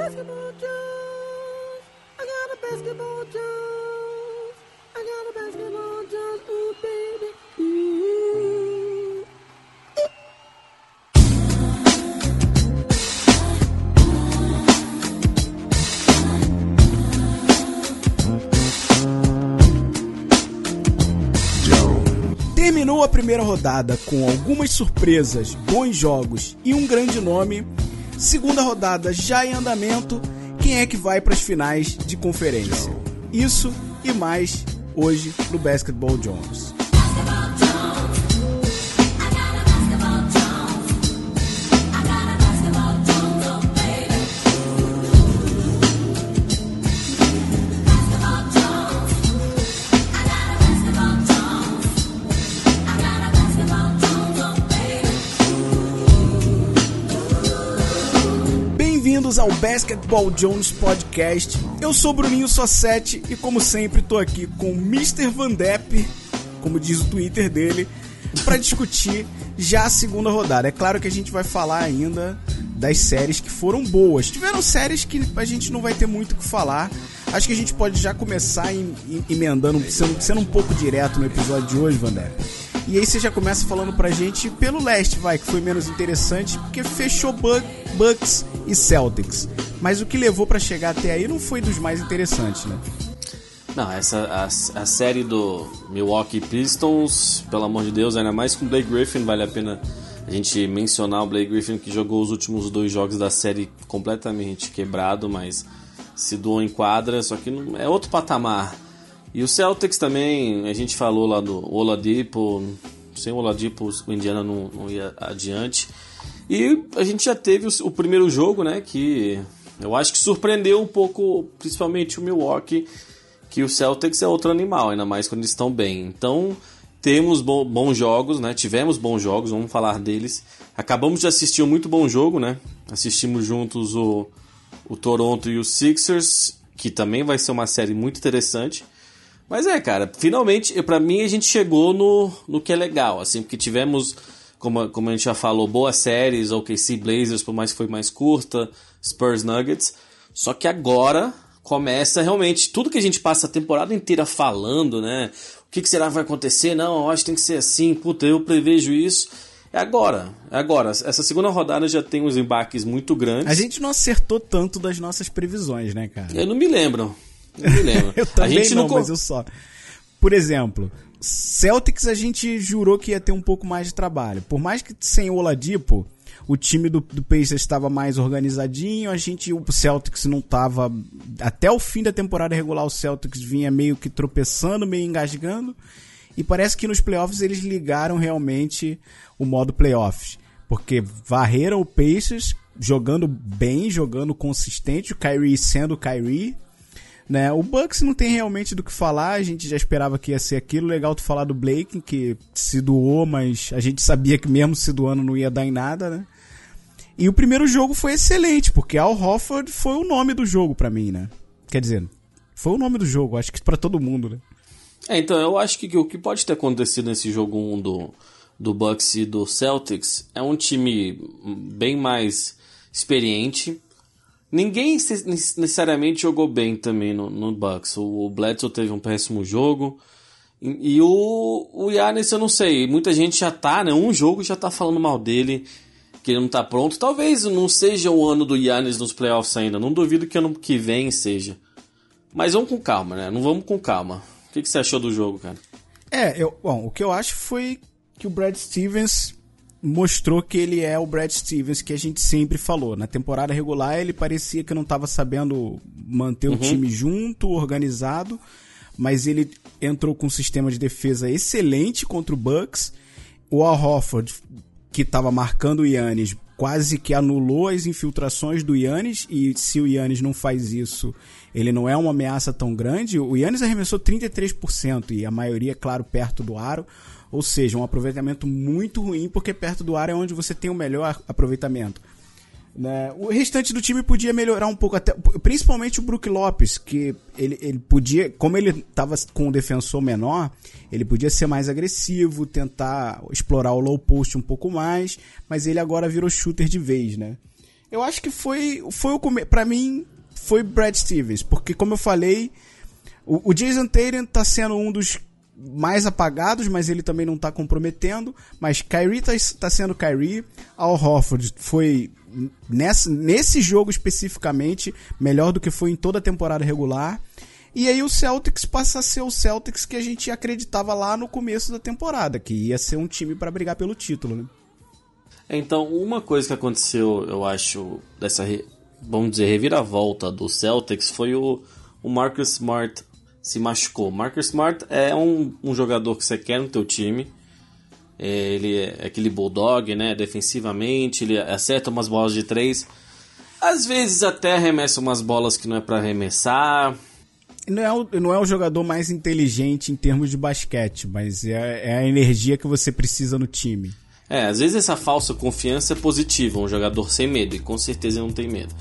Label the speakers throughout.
Speaker 1: basketball juice. I got a basketball juice. I got a basketball juice. Ooh, baby.
Speaker 2: Terminou a primeira rodada com algumas surpresas, bons jogos e um grande nome. Segunda rodada já em andamento. Quem é que vai para as finais de conferência? Isso e mais hoje no Basketball Jones. Bem-vindos ao Basketball Jones Podcast. Eu sou Bruninho Sossetti e, como sempre, tô aqui com o Mr. Van Depp, como diz o Twitter dele, para discutir já a segunda rodada. É claro que a gente vai falar ainda das séries que foram boas. Tiveram séries que a gente não vai ter muito o que falar. Acho que a gente pode já começar em- em- emendando, sendo, sendo um pouco direto no episódio de hoje, Van Depp. E aí você já começa falando pra gente pelo leste, vai, que foi menos interessante, porque fechou Bu- Bucks e Celtics. Mas o que levou pra chegar até aí não foi dos mais interessantes, né?
Speaker 3: Não, essa a, a série do Milwaukee Pistons, pelo amor de Deus, ainda mais com o Blake Griffin, vale a pena a gente mencionar o Blake Griffin que jogou os últimos dois jogos da série completamente quebrado, mas se doou em quadra, só que não, é outro patamar. E o Celtics também, a gente falou lá do Oladipo, sem o Oladipo o Indiana não, não ia adiante. E a gente já teve o, o primeiro jogo, né, que eu acho que surpreendeu um pouco, principalmente o Milwaukee, que o Celtics é outro animal, ainda mais quando eles estão bem. Então, temos bo- bons jogos, né? Tivemos bons jogos, vamos falar deles. Acabamos de assistir um muito bom jogo, né? Assistimos juntos o, o Toronto e o Sixers, que também vai ser uma série muito interessante. Mas é, cara, finalmente, pra mim a gente chegou no, no que é legal, assim, porque tivemos, como, como a gente já falou, boas séries, OKC Blazers, por mais que foi mais curta, Spurs Nuggets. Só que agora começa realmente tudo que a gente passa a temporada inteira falando, né? O que, que será que vai acontecer? Não, eu acho que tem que ser assim, puta, eu prevejo isso. É agora, é agora. Essa segunda rodada já tem uns embaques muito grandes.
Speaker 2: A gente não acertou tanto das nossas previsões, né, cara?
Speaker 3: Eu não me lembro. Não me lembro.
Speaker 2: Eu também
Speaker 3: a gente
Speaker 2: não,
Speaker 3: co-
Speaker 2: mas eu só. Por exemplo, Celtics a gente jurou que ia ter um pouco mais de trabalho. Por mais que sem o Oladipo, o time do, do Pacers estava mais organizadinho, a gente, o Celtics não estava até o fim da temporada regular o Celtics vinha meio que tropeçando, meio engasgando. E parece que nos playoffs eles ligaram realmente o modo playoffs, porque varreram o Pacers jogando bem, jogando consistente, o Kyrie sendo o Kyrie, né? O Bucks não tem realmente do que falar, a gente já esperava que ia ser aquilo. Legal tu falar do Blake, que se doou, mas a gente sabia que mesmo se doando não ia dar em nada, né? E o primeiro jogo foi excelente, porque Al Hofford foi o nome do jogo pra mim, né? Quer dizer, foi o nome do jogo, acho que pra todo mundo, né?
Speaker 3: É, então, eu acho que o que pode ter acontecido nesse jogo 1 do, do Bucks e do Celtics é um time bem mais experiente. Ninguém necessariamente jogou bem também no, no Bucks. O, o Bledsoe teve um péssimo jogo. E, e o, o Giannis, eu não sei, muita gente já tá, né? Um jogo já tá falando mal dele, que ele não tá pronto. Talvez não seja o ano do Giannis nos playoffs ainda. Não duvido que ano que vem seja. Mas vamos com calma, né? Não vamos com calma. O que, que você achou do jogo, cara?
Speaker 2: É, eu, bom, o que eu acho foi que o Brad Stevens mostrou que ele é o Brad Stevens que a gente sempre falou. Na temporada regular ele parecia que não estava sabendo manter o time junto, organizado, mas ele entrou com um sistema de defesa excelente contra o Bucks. O Al Horford, que estava marcando o Yannis, quase que anulou as infiltrações do Yannis, e se o Yannis não faz isso, ele não é uma ameaça tão grande. O Yannis arremessou 33%, e a maioria, claro, perto do aro. Ou seja, um aproveitamento muito ruim, porque perto do aro é onde você tem o melhor aproveitamento. Né? O restante do time podia melhorar um pouco, até, principalmente o Brook Lopes, que ele, ele podia, como ele estava com um defensor menor, ele podia ser mais agressivo, tentar explorar o low post um pouco mais, mas ele agora virou shooter de vez, né? Eu acho que foi, foi o come... para mim foi Brad Stevens, porque como eu falei, o, o Jason Tatum tá sendo um dos mais apagados, mas ele também não tá comprometendo. Mas Kyrie tá, tá sendo Kyrie. Al Horford foi nessa, nesse jogo especificamente melhor do que foi em toda a temporada regular. E aí o Celtics passa a ser o Celtics que a gente acreditava lá no começo da temporada, que ia ser um time para brigar pelo título, né?
Speaker 3: Então, uma coisa que aconteceu, eu acho, dessa, vamos dizer, reviravolta do Celtics foi o, o Marcus Smart se machucou. Marcus Smart é um, um jogador que você quer no teu time. É, ele é aquele bulldog, né? Defensivamente, ele acerta umas bolas de três. Às vezes até arremessa umas bolas que não é para arremessar.
Speaker 2: Não é, o, não é o jogador mais inteligente em termos de basquete, mas é, é a energia que você precisa no time.
Speaker 3: É, às vezes essa falsa confiança é positiva, um jogador sem medo, e com certeza não tem medo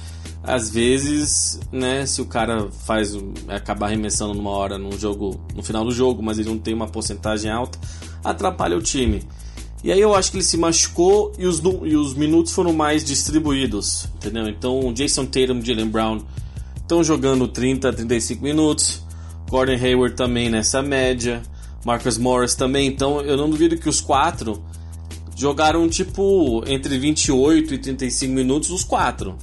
Speaker 3: às vezes, né, se o cara faz acaba arremessando numa hora no jogo, no final do jogo, mas ele não tem uma porcentagem alta, atrapalha o time. E aí eu acho que ele se machucou e os, e os minutos foram mais distribuídos, entendeu? Então o Jason Tatum e Jalen Brown estão jogando 30, 35 minutos. Gordon Hayward também nessa média. Marcus Morris também. Então eu não duvido que os quatro jogaram tipo entre 28 e 35 minutos os quatro.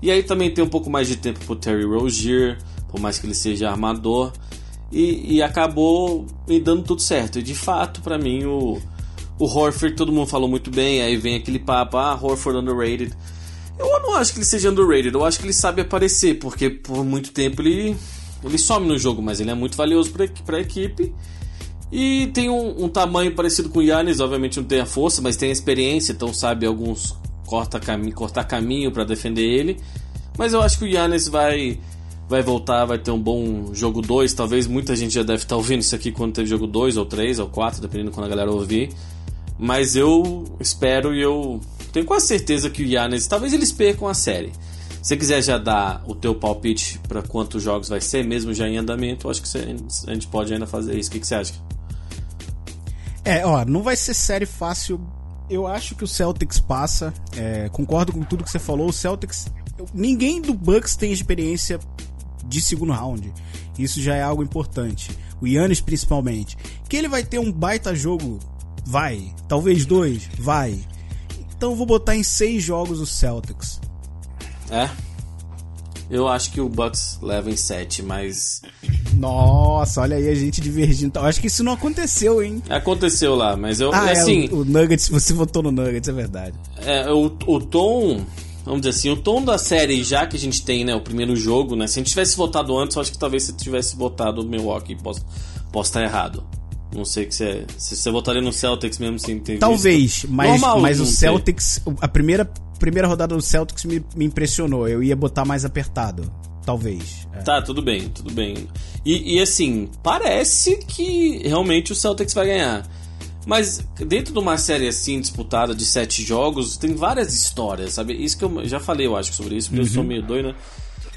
Speaker 3: E aí também tem um pouco mais de tempo pro Terry Rozier, por mais que ele seja armador. E, e acabou me dando tudo certo. E de fato, para mim, o, o Horford, todo mundo falou muito bem. Aí vem aquele papo, ah, Horford underrated. Eu não acho que ele seja underrated, eu acho que ele sabe aparecer, porque por muito tempo ele, ele some no jogo, mas ele é muito valioso para a equipe. E tem um, um, tamanho parecido com o Yannis, obviamente não tem a força, mas tem a experiência, então sabe alguns corta cami cortar caminho para defender ele. Mas eu acho que o Yannis vai vai voltar, vai ter um bom jogo 2. Talvez muita gente já deve estar ouvindo isso aqui quando teve jogo 2 ou 3 ou 4, dependendo quando a galera ouvir. Mas eu espero e eu tenho quase certeza que o Yannis, talvez eles percam a série. Se você quiser já dar o teu palpite para quantos jogos vai ser, mesmo já em andamento, acho que a gente pode ainda fazer isso. O que, que você acha?
Speaker 2: É, ó, não vai ser série fácil eu acho que o Celtics passa. É, concordo com tudo que você falou. O Celtics. Ninguém do Bucks tem experiência de segundo round. Isso já é algo importante. O Yannis principalmente. Que ele vai ter um baita jogo. Vai. Talvez dois. Vai. Então vou botar em seis jogos o Celtics.
Speaker 3: É. Eu acho que o Bucks leva em 7, mas.
Speaker 2: Nossa, olha aí a gente divergindo. Eu acho que isso não aconteceu, hein?
Speaker 3: Aconteceu lá, mas eu.
Speaker 2: Ah,
Speaker 3: é, assim,
Speaker 2: é, o, o, Nuggets, você votou no Nuggets, é verdade.
Speaker 3: É, o, o tom. Vamos dizer assim, o tom da série, já que a gente tem, né, o primeiro jogo, né? Se a gente tivesse votado antes, eu acho que talvez você tivesse votado o Milwaukee. Posso, posso estar errado. Não sei que você. Se você votaria no Celtics mesmo sem ter
Speaker 2: Talvez, visto. mas, Normal, mas o Celtics. A primeira primeira rodada do Celtics me, me impressionou. Eu ia botar mais apertado. Talvez.
Speaker 3: É. Tá, tudo bem, tudo bem. E, e, assim, parece que realmente o Celtics vai ganhar. Mas dentro de uma série assim disputada de sete jogos, tem várias histórias, sabe? Isso que eu já falei, eu acho, sobre isso, porque uhum. eu sou uhum. meio doido, né?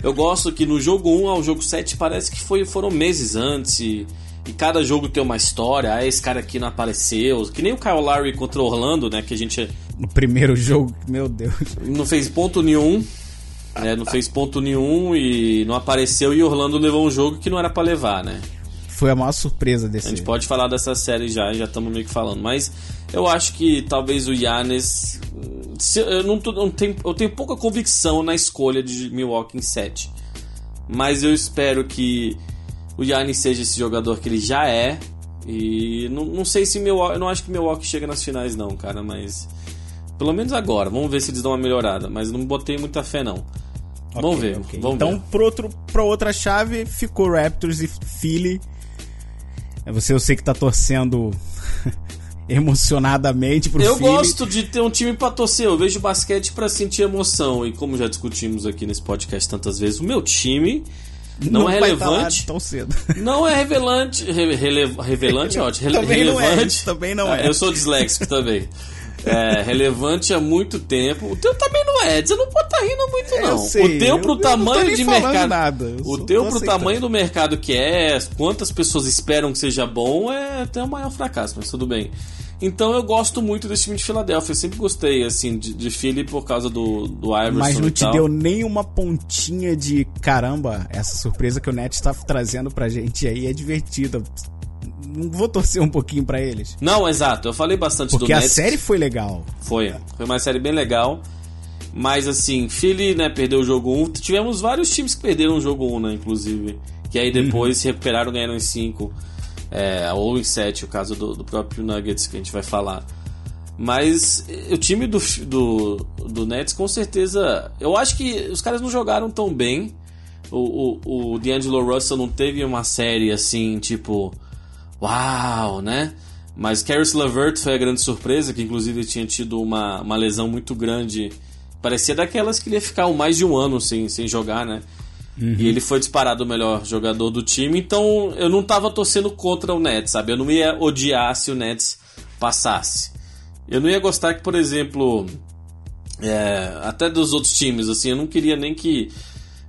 Speaker 3: Eu gosto que no jogo 1 ao jogo 7 parece que foi, foram meses antes e, e cada jogo tem uma história. Ah, esse cara aqui não apareceu. Que nem o Kyle Lowry contra o Orlando, né? Que a gente
Speaker 2: no primeiro jogo, meu Deus.
Speaker 3: Não fez ponto nenhum. Né, não fez ponto nenhum e não apareceu e Orlando levou um jogo que não era para levar, né?
Speaker 2: Foi a maior surpresa desse.
Speaker 3: A gente pode falar dessa série já, já estamos meio que falando, mas eu acho que talvez o Yannis eu não, tô, não tenho, eu tenho pouca convicção na escolha de Milwaukee em 7. Mas eu espero que o Yannis seja esse jogador que ele já é. E não, não sei se Milwaukee. Eu não acho que Milwaukee chega nas finais, não, cara, mas pelo menos agora. Vamos ver se eles dão uma melhorada. Mas não botei muita fé, não. Okay, vamos ver. Okay. Vamos
Speaker 2: então,
Speaker 3: ver.
Speaker 2: Pro outro, pra outra chave, ficou Raptors e Philly. É você, eu sei que tá torcendo emocionadamente pro
Speaker 3: Eu
Speaker 2: Philly.
Speaker 3: gosto de ter um time pra torcer. Eu vejo basquete para sentir emoção. E como já discutimos aqui nesse podcast tantas vezes, o meu time não, não é tá relevante.
Speaker 2: tão cedo.
Speaker 3: Não é revelante. Re, rele, revelante é ótimo.
Speaker 2: Também relevante. Não é, também não
Speaker 3: ah,
Speaker 2: é.
Speaker 3: Eu sou disléxico também. é, relevante há muito tempo. O teu também não é, você não pode estar tá rindo muito, não.
Speaker 2: Sei,
Speaker 3: o teu pro
Speaker 2: eu,
Speaker 3: tamanho
Speaker 2: eu
Speaker 3: de mercado.
Speaker 2: Nada,
Speaker 3: o teu pro tamanho do mercado que é, quantas pessoas esperam que seja bom, é até o maior fracasso, mas tudo bem. Então eu gosto muito desse time de Filadélfia. Eu sempre gostei, assim, de, de Philly por causa do, do Iverson.
Speaker 2: Mas não
Speaker 3: e
Speaker 2: te deu nem uma pontinha de caramba, essa surpresa que o Nets está trazendo pra gente aí é divertida. Vou torcer um pouquinho pra eles.
Speaker 3: Não, exato. Eu falei bastante
Speaker 2: Porque
Speaker 3: do
Speaker 2: a
Speaker 3: Nets.
Speaker 2: série foi legal.
Speaker 3: Foi. Foi uma série bem legal. Mas assim, Philly, né, perdeu o jogo 1. Tivemos vários times que perderam o jogo 1, né, inclusive. Que aí depois se recuperaram, ganharam em 5. É, ou em 7, o caso do, do próprio Nuggets, que a gente vai falar. Mas eh, o time do, do, do Nets, com certeza. Eu acho que os caras não jogaram tão bem. O, o, o D'Angelo Russell não teve uma série assim, tipo. Uau, né? Mas Caris LeVert foi a grande surpresa, que inclusive tinha tido uma, uma lesão muito grande. Parecia daquelas que ele ia ficar mais de um ano sem, sem jogar, né? E ele foi disparado o melhor jogador do time, então eu não tava torcendo contra o Nets, sabe? Eu não ia odiar se o Nets passasse. Eu não ia gostar que, por exemplo, é, até dos outros times, assim, eu não queria nem que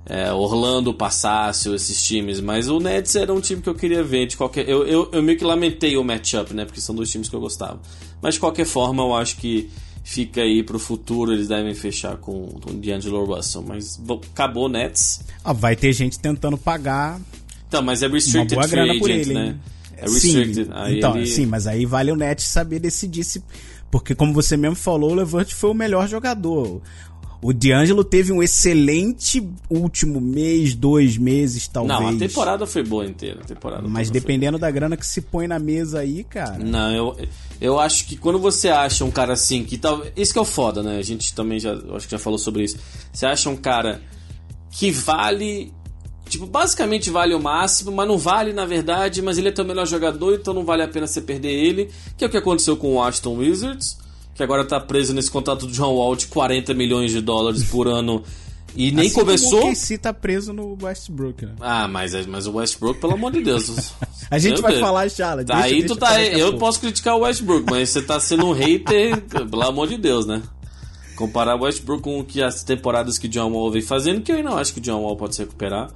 Speaker 3: é, Orlando passasse ou esses times, mas o Nets era um time que eu queria ver de qualquer. Eu, eu, eu meio que lamentei o matchup, né? Porque são dois times que eu gostava. Mas de qualquer forma, eu acho que fica aí pro futuro, eles devem fechar com, com o D'Angelo Russell. Mas bom, acabou o Nets.
Speaker 2: Ah, vai ter gente tentando pagar
Speaker 3: Então, mas é
Speaker 2: uma
Speaker 3: restricted
Speaker 2: boa
Speaker 3: free
Speaker 2: grana por
Speaker 3: agent,
Speaker 2: ele,
Speaker 3: né?
Speaker 2: hein?
Speaker 3: É restricted.
Speaker 2: Sim,
Speaker 3: Aí
Speaker 2: então,
Speaker 3: ele-
Speaker 2: sim, mas aí vale o Nets saber decidir se. Porque, como você mesmo falou, o Levant foi o melhor jogador. O D'Angelo teve um excelente último mês, dois meses, talvez.
Speaker 3: Não, a temporada foi boa inteira. A temporada
Speaker 2: Mas dependendo da grana que se põe na mesa aí, cara.
Speaker 3: Não, eu, eu acho que quando você acha um cara assim, que tal. Isso que é o foda, né? A gente também já. Acho que já falou sobre isso. Você acha um cara que vale. Tipo, basicamente vale o máximo, mas não vale na verdade, mas ele é teu melhor jogador, então não vale a pena você perder ele. Que é o que aconteceu com o Washington Wizards, que agora tá preso nesse contrato do John Wall de 40 milhões de dólares por ano. E nem
Speaker 2: Assim como
Speaker 3: começou.
Speaker 2: O KC tá preso no Westbrook, né?
Speaker 3: Ah, mas, mas o Westbrook, pelo amor de Deus.
Speaker 2: A gente vai
Speaker 3: Deus.
Speaker 2: falar já.
Speaker 3: Tá aí, tu tá Eu
Speaker 2: pouco.
Speaker 3: posso criticar o Westbrook, mas você tá sendo um hater, pelo amor de Deus, né? Comparar o Westbrook com o que as temporadas que o John Wall vem fazendo, que eu ainda não acho que o John Wall pode se recuperar.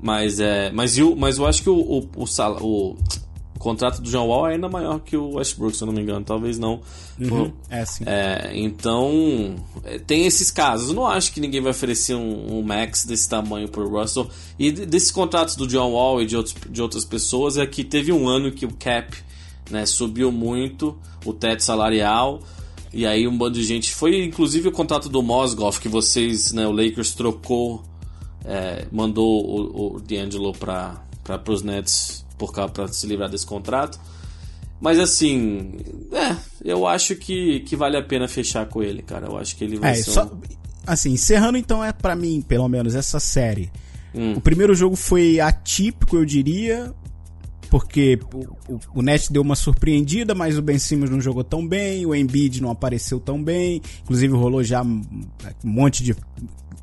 Speaker 3: Mas é. Mas eu, mas eu acho que o, o, o, sal- o contrato do John Wall é ainda maior que o Westbrook, se eu não me engano. Talvez não. Por-
Speaker 2: É, sim.
Speaker 3: é, então, é, tem esses casos. Eu não acho que ninguém vai oferecer um, um max desse tamanho pro Russell. E de- desses contratos do John Wall e de, outros, de outras pessoas é que teve um ano que o cap né, subiu muito, o teto salarial. E aí um bando de gente. Foi inclusive o contrato do Mozgov que vocês, né, o Lakers trocou, é, mandou o, o D'Angelo para os Nets por causa para se livrar desse contrato. Mas assim, é, eu acho que, que vale a pena fechar com ele, cara. Eu acho que ele vai
Speaker 2: É,
Speaker 3: ser
Speaker 2: só,
Speaker 3: um...
Speaker 2: assim, encerrando então é pra mim, pelo menos, essa série.
Speaker 3: Hum.
Speaker 2: O primeiro jogo foi atípico, eu diria, porque o, o, o deu uma surpreendida, mas o Ben Simmons não jogou tão bem, o Embiid não apareceu tão bem, inclusive rolou já um um monte de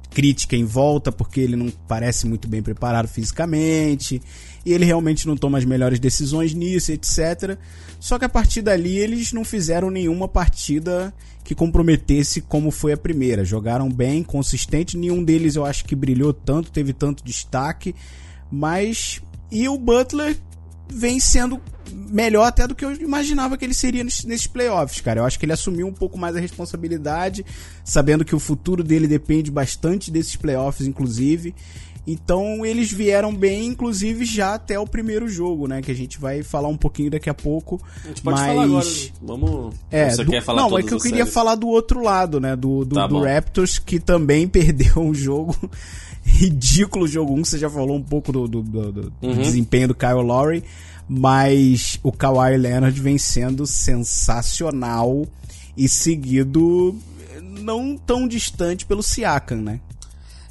Speaker 2: crítica em volta, porque ele não parece muito bem preparado fisicamente, e ele realmente não toma as melhores decisões nisso, etc. Só que a partir dali eles não fizeram nenhuma partida que comprometesse como foi a primeira. Jogaram bem, consistente, nenhum deles eu acho que brilhou tanto, teve tanto destaque, mas e o Butler vem sendo melhor até do que eu imaginava que ele seria nesses playoffs, cara. Eu acho que ele assumiu um pouco mais a responsabilidade, sabendo que o futuro dele depende bastante desses playoffs, inclusive. Então eles vieram bem, inclusive já até o primeiro jogo, né? Que a gente vai falar um pouquinho daqui a pouco.
Speaker 3: A gente pode
Speaker 2: mas...
Speaker 3: falar agora. Vamos.
Speaker 2: É,
Speaker 3: Você
Speaker 2: do-
Speaker 3: quer falar
Speaker 2: não, é que eu queria
Speaker 3: séries?
Speaker 2: falar do outro lado, né? Do, do,
Speaker 3: Tá
Speaker 2: do. Raptors, que também perdeu um jogo ridículo, jogo 1. Você já falou um pouco do, do- do- do
Speaker 3: Uhum.
Speaker 2: desempenho do Kyle Lowry, mas o Kawhi Leonard vem sendo sensacional e seguido não tão distante pelo Siakam, né?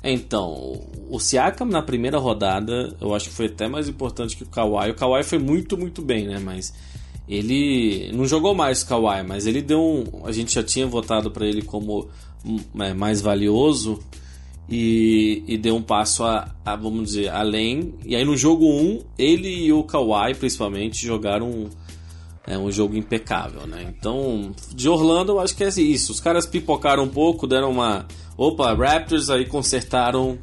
Speaker 3: Então, o Siakam na primeira rodada, eu acho que foi até mais importante que o Kawhi. O Kawhi foi muito, muito bem, né? Mas ele não jogou mais o Kawhi, mas ele deu um. A gente já tinha votado para ele como hum, é, mais valioso e, e deu um passo a, a, vamos dizer, além. E aí no jogo 1, ele e o Kawhi, principalmente, jogaram é, um jogo impecável, né? Então, de Orlando, eu acho que é isso. Os caras pipocaram um pouco, deram uma. Opa, Raptors aí consertaram,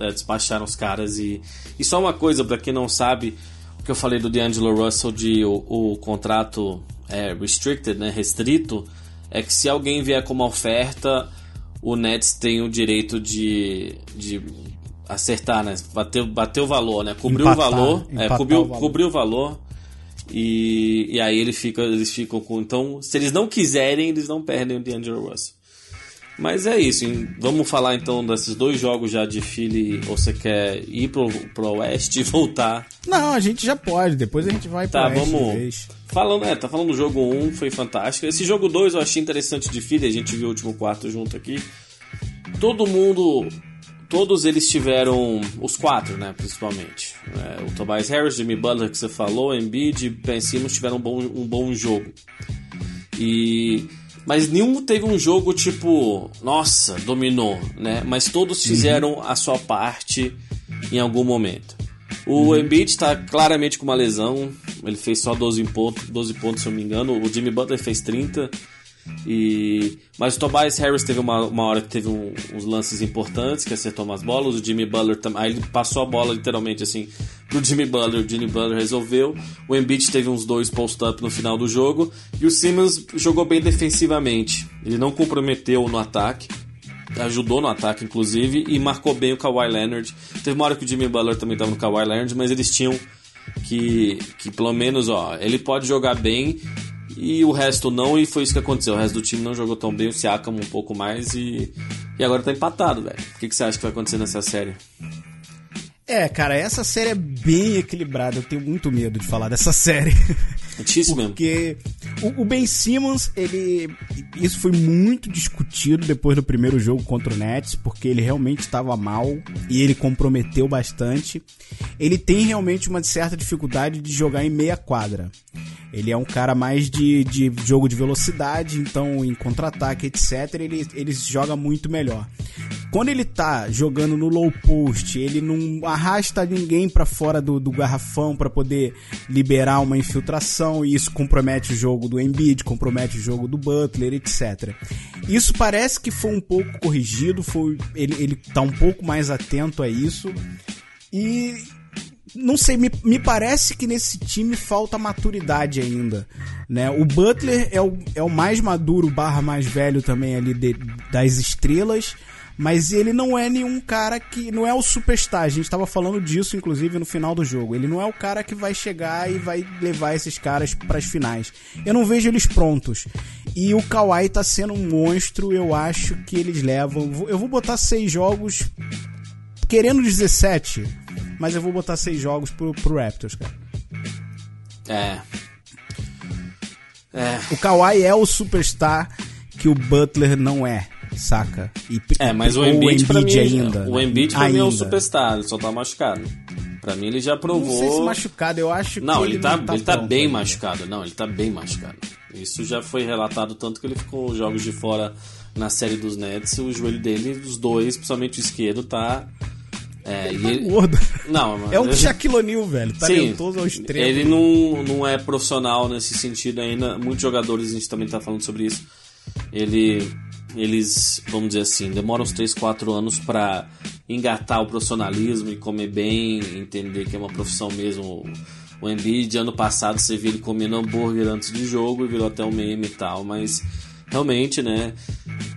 Speaker 3: é, despacharam os caras e. E só uma coisa, pra quem não sabe, o que eu falei do D'Angelo Russell de o, o contrato é, restricted, né, restrito, é que se alguém vier com uma oferta, o Nets tem o direito de, de acertar, né? Bater, bater o valor, né? Cobrir o valor. É, cobrir, o valor. cobrir o valor. E, e aí ele fica, eles ficam com. Então, se eles não quiserem, eles não perdem o DeAngelo Russell. Mas é isso. Hein? Vamos falar então desses dois jogos já de Philly. Ou você quer ir pro, pro Oeste e voltar?
Speaker 2: Não, a gente já pode. Depois a gente vai
Speaker 3: tá,
Speaker 2: pro
Speaker 3: Oeste. Vamos. Falando, é, tá falando do jogo 1, foi fantástico. Esse jogo 2 eu achei interessante de Philly. A gente viu o último quarto junto aqui. Todo mundo todos eles tiveram os quatro, né, principalmente. É, o Tobias Harris, Jimmy Butler que você falou, Embiid e Ben Simmons tiveram um bom, um bom jogo. E mas nenhum teve um jogo tipo, nossa, dominou, né? Mas todos fizeram uhum. a sua parte em algum momento. O uhum. Embiid está claramente com uma lesão, ele fez só 12 pontos, 12 pontos, se eu não me engano. O Jimmy Butler fez 30. E, mas o Tobias Harris teve uma, uma hora que teve um, uns lances importantes, que acertou umas bolas. O Jimmy Butler também. Aí ele passou a bola literalmente assim pro Jimmy Butler. O Jimmy Butler resolveu. O Embiid teve uns dois post-up no final do jogo. E o Simmons jogou bem defensivamente. Ele não comprometeu no ataque. Ajudou no ataque, inclusive, e marcou bem o Kawhi Leonard. Teve uma hora que o Jimmy Butler também estava no Kawhi Leonard, mas eles tinham que, que pelo menos, ó, ele pode jogar bem e o resto não, e foi isso que aconteceu. O resto do time não jogou tão bem, o Siakam um pouco mais e, e agora tá empatado, velho. O que, que você acha que vai acontecer nessa série?
Speaker 2: É, cara, essa série é bem equilibrada. Eu tenho muito medo de falar dessa série. Porque o, o, Ben Simmons, ele. Isso foi muito discutido depois do primeiro jogo contra o Nets, porque ele realmente estava mal e ele comprometeu bastante. Ele tem realmente uma certa dificuldade de jogar em meia quadra. Ele é um cara mais de, de jogo de velocidade, então em contra-ataque, etc., ele, ele joga muito melhor. Quando ele tá jogando no low post, ele não arrasta ninguém para fora do, do garrafão para poder liberar uma infiltração, e isso compromete o jogo do Embiid, compromete o jogo do Butler, etc. Isso parece que foi um pouco corrigido, foi, ele, ele tá um pouco mais atento a isso. E não sei, me, me parece que nesse time falta maturidade ainda, né? O Butler é o, é o mais maduro barra mais velho também ali de, das estrelas, mas ele não é nenhum cara que. Não é o superstar. A gente estava falando disso, inclusive, no final do jogo. Ele não é o cara que vai chegar e vai levar esses caras para as finais. Eu não vejo eles prontos. E o Kawhi tá sendo um monstro. Eu acho que eles levam. Eu vou botar seis jogos. Querendo 17 mas eu vou botar seis jogos pro, pro Raptors, cara.
Speaker 3: É. É.
Speaker 2: O Kawhi é o superstar que o Butler não é, saca?
Speaker 3: E, é, mas o Embiid, o Embiid pra mim, ainda. O Embiid pra ainda. mim é o superstar, ele só tá machucado. Pra mim ele já provou. Não sei
Speaker 2: se machucado, eu acho
Speaker 3: não,
Speaker 2: que.
Speaker 3: Ele,
Speaker 2: ele
Speaker 3: tá,
Speaker 2: não tá
Speaker 3: ele tá bem ainda. machucado. Não, ele tá bem machucado. Isso já foi relatado tanto que ele ficou jogos de fora na série dos Nets. O joelho dele, os dois, principalmente o esquerdo, tá
Speaker 2: é, ele tá ele... gordo. Não. É um Shaquille O'Neal, velho. Talentoso
Speaker 3: Sim,
Speaker 2: ao extremo.
Speaker 3: Ele não, não é profissional nesse sentido ainda. Muitos jogadores, a gente também tá falando sobre isso. Ele, eles, vamos dizer assim, demoram uns 3, 4 anos para engatar o profissionalismo e comer bem, entender que é uma profissão mesmo. O Embiid, ano passado, você viu ele comendo hambúrguer antes de jogo e virou até um meme e tal, mas realmente, né?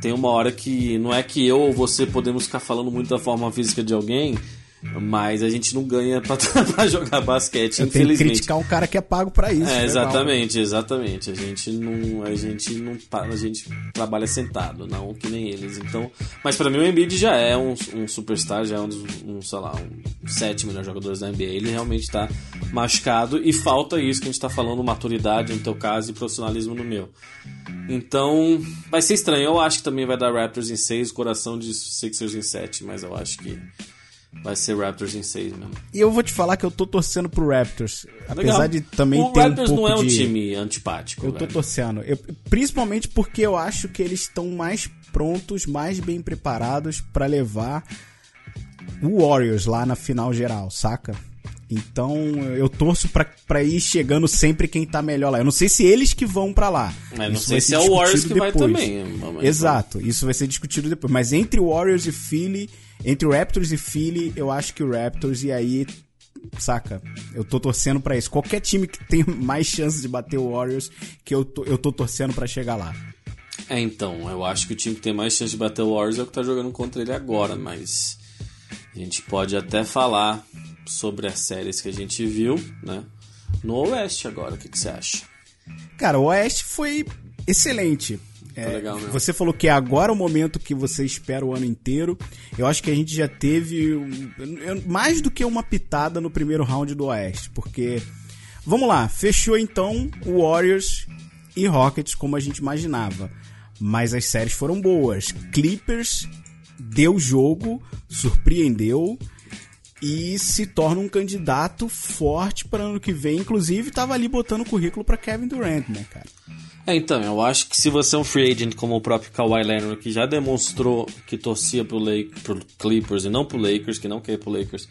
Speaker 3: Tem uma hora que não é que eu ou você podemos ficar falando muito da forma física de alguém, mas a gente não ganha pra, pra jogar basquete, Eu infelizmente. Tem que
Speaker 2: criticar um cara que é pago para isso.
Speaker 3: É, né, exatamente, exatamente. A gente não, a gente não, a gente trabalha sentado, não que nem eles. Então, mas para mim o Embiid já é um, um superstar, já é um dos, um, sei lá, um sete melhores jogadores da NBA. Ele realmente tá machucado e falta isso que a gente tá falando, maturidade no teu caso e profissionalismo no meu. Então, vai ser estranho. Eu acho que também vai dar Raptors em 6, coração de Sixers em 7, mas eu acho que Vai ser Raptors em 6 mesmo.
Speaker 2: E eu vou te falar que eu tô torcendo pro Raptors. Legal. Apesar de também o ter Raptors um pouco não é um
Speaker 3: de... time antipático.
Speaker 2: Eu
Speaker 3: velho.
Speaker 2: tô torcendo. Eu, principalmente porque eu acho que eles estão mais prontos, mais bem preparados para levar o Warriors lá na final geral, saca? Então eu torço pra, ir chegando sempre quem tá melhor lá. Eu não sei se eles que vão para lá.
Speaker 3: Mas não sei se é o Warriors que depois. vai também.
Speaker 2: Exato, isso vai ser discutido depois. Mas entre Warriors e Philly, entre o Raptors e Philly, eu acho que o Raptors e aí saca? Eu tô torcendo pra isso. Qualquer time que tem mais chance de bater o Warriors, que eu tô, eu tô torcendo pra chegar lá.
Speaker 3: É, então, eu acho que o time que tem mais chance de bater o Warriors é o que tá jogando contra ele agora, mas a gente pode até falar sobre as séries que a gente viu, né? No Oeste agora, o que, que você acha?
Speaker 2: Cara, o Oeste foi excelente. É,
Speaker 3: legal
Speaker 2: você falou que é agora o momento que você espera o ano inteiro. Eu acho que a gente já teve mais do que uma pitada no primeiro round do Oeste, porque vamos lá, fechou então o Warriors e Rockets como a gente imaginava, mas as séries foram boas. Clippers deu jogo, surpreendeu e se torna um candidato forte para ano que vem. Inclusive, tava ali botando currículo para Kevin Durant, né, cara?
Speaker 3: É, então, eu acho que se você é um free agent como o próprio Kawhi Leonard, que já demonstrou que torcia pro, Lake, pro Clippers e não pro Lakers, que não quer ir pro Lakers,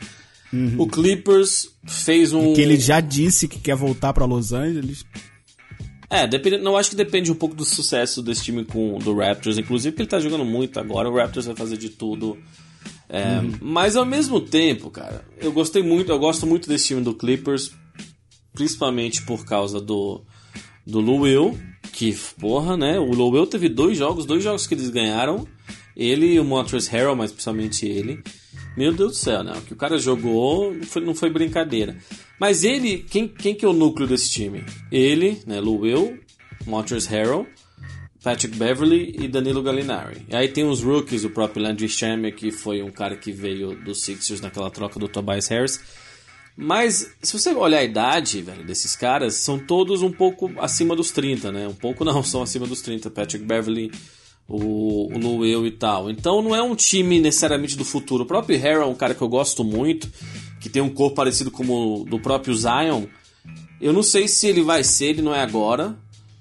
Speaker 3: o Clippers fez um...
Speaker 2: Que ele já disse que quer voltar para Los Angeles.
Speaker 3: É, depende, não acho que depende um pouco do sucesso desse time com do Raptors, inclusive porque ele tá jogando muito agora, o Raptors vai fazer de tudo. É, Mas ao mesmo tempo, cara, eu gostei muito, eu gosto muito desse time do Clippers, principalmente por causa do do Lou Will, que porra, né? O Lou Will teve dois jogos, dois jogos que eles ganharam, ele e o Montrezl Harrell, mas principalmente ele. Meu Deus do céu, né? O que o cara jogou não foi, não foi brincadeira. Mas ele, quem, quem que é o núcleo desse time? Ele, né? Lou Will, Montrezl Harrell, Patrick Beverly e Danilo Gallinari. E aí tem os rookies, o próprio Landry Shamet, que foi um cara que veio dos Sixers naquela troca do Tobias Harris. Mas se você olhar a idade, velho, desses caras, são todos um pouco acima dos 30, né? Um pouco não, são acima dos 30. Patrick Beverly, o, o Lou Will e tal. Então não é um time necessariamente do futuro. O próprio Harrell é um cara que eu gosto muito, que tem um corpo parecido como o do próprio Zion. Eu não sei se ele vai ser, ele não é agora.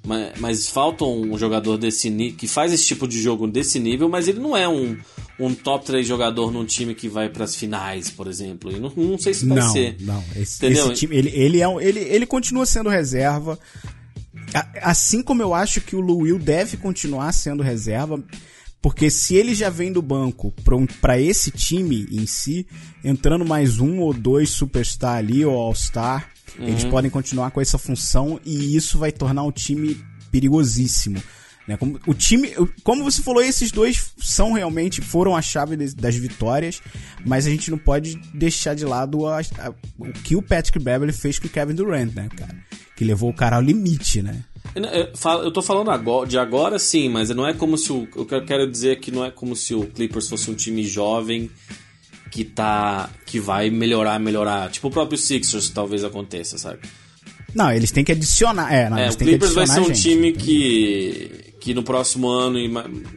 Speaker 3: Mas, mas falta um jogador desse nível que faz esse tipo de jogo desse nível, mas ele não é um, um top 3 jogador num time que vai pras finais, por exemplo. E não, não sei se vai
Speaker 2: não,
Speaker 3: ser.
Speaker 2: não. Esse, esse time, ele, ele, é um, ele, ele continua sendo reserva. Assim como eu acho que o Lou Will deve continuar sendo reserva, porque se ele já vem do banco pra pra esse time em si, entrando mais um ou dois superstar ali, ou all-star, eles podem continuar com essa função e isso vai tornar o time perigosíssimo. Né? Como, o time, como você falou, esses dois são realmente foram a chave des- das vitórias, mas a gente não pode deixar de lado a- a- o que o Patrick Beverly fez com o Kevin Durant, né, cara? Que levou o cara ao limite, né?
Speaker 3: Eu, eu falo- eu tô falando agora, de agora sim, mas não é como se o. O que eu quero dizer é que não é como se o Clippers fosse um time jovem que tá. que vai melhorar, melhorar. Tipo o próprio Sixers talvez aconteça, sabe?
Speaker 2: Não, eles têm que adicionar. É, não,
Speaker 3: É,
Speaker 2: eles
Speaker 3: o
Speaker 2: têm que
Speaker 3: Clippers vai ser um
Speaker 2: gente,
Speaker 3: time que, que no próximo ano,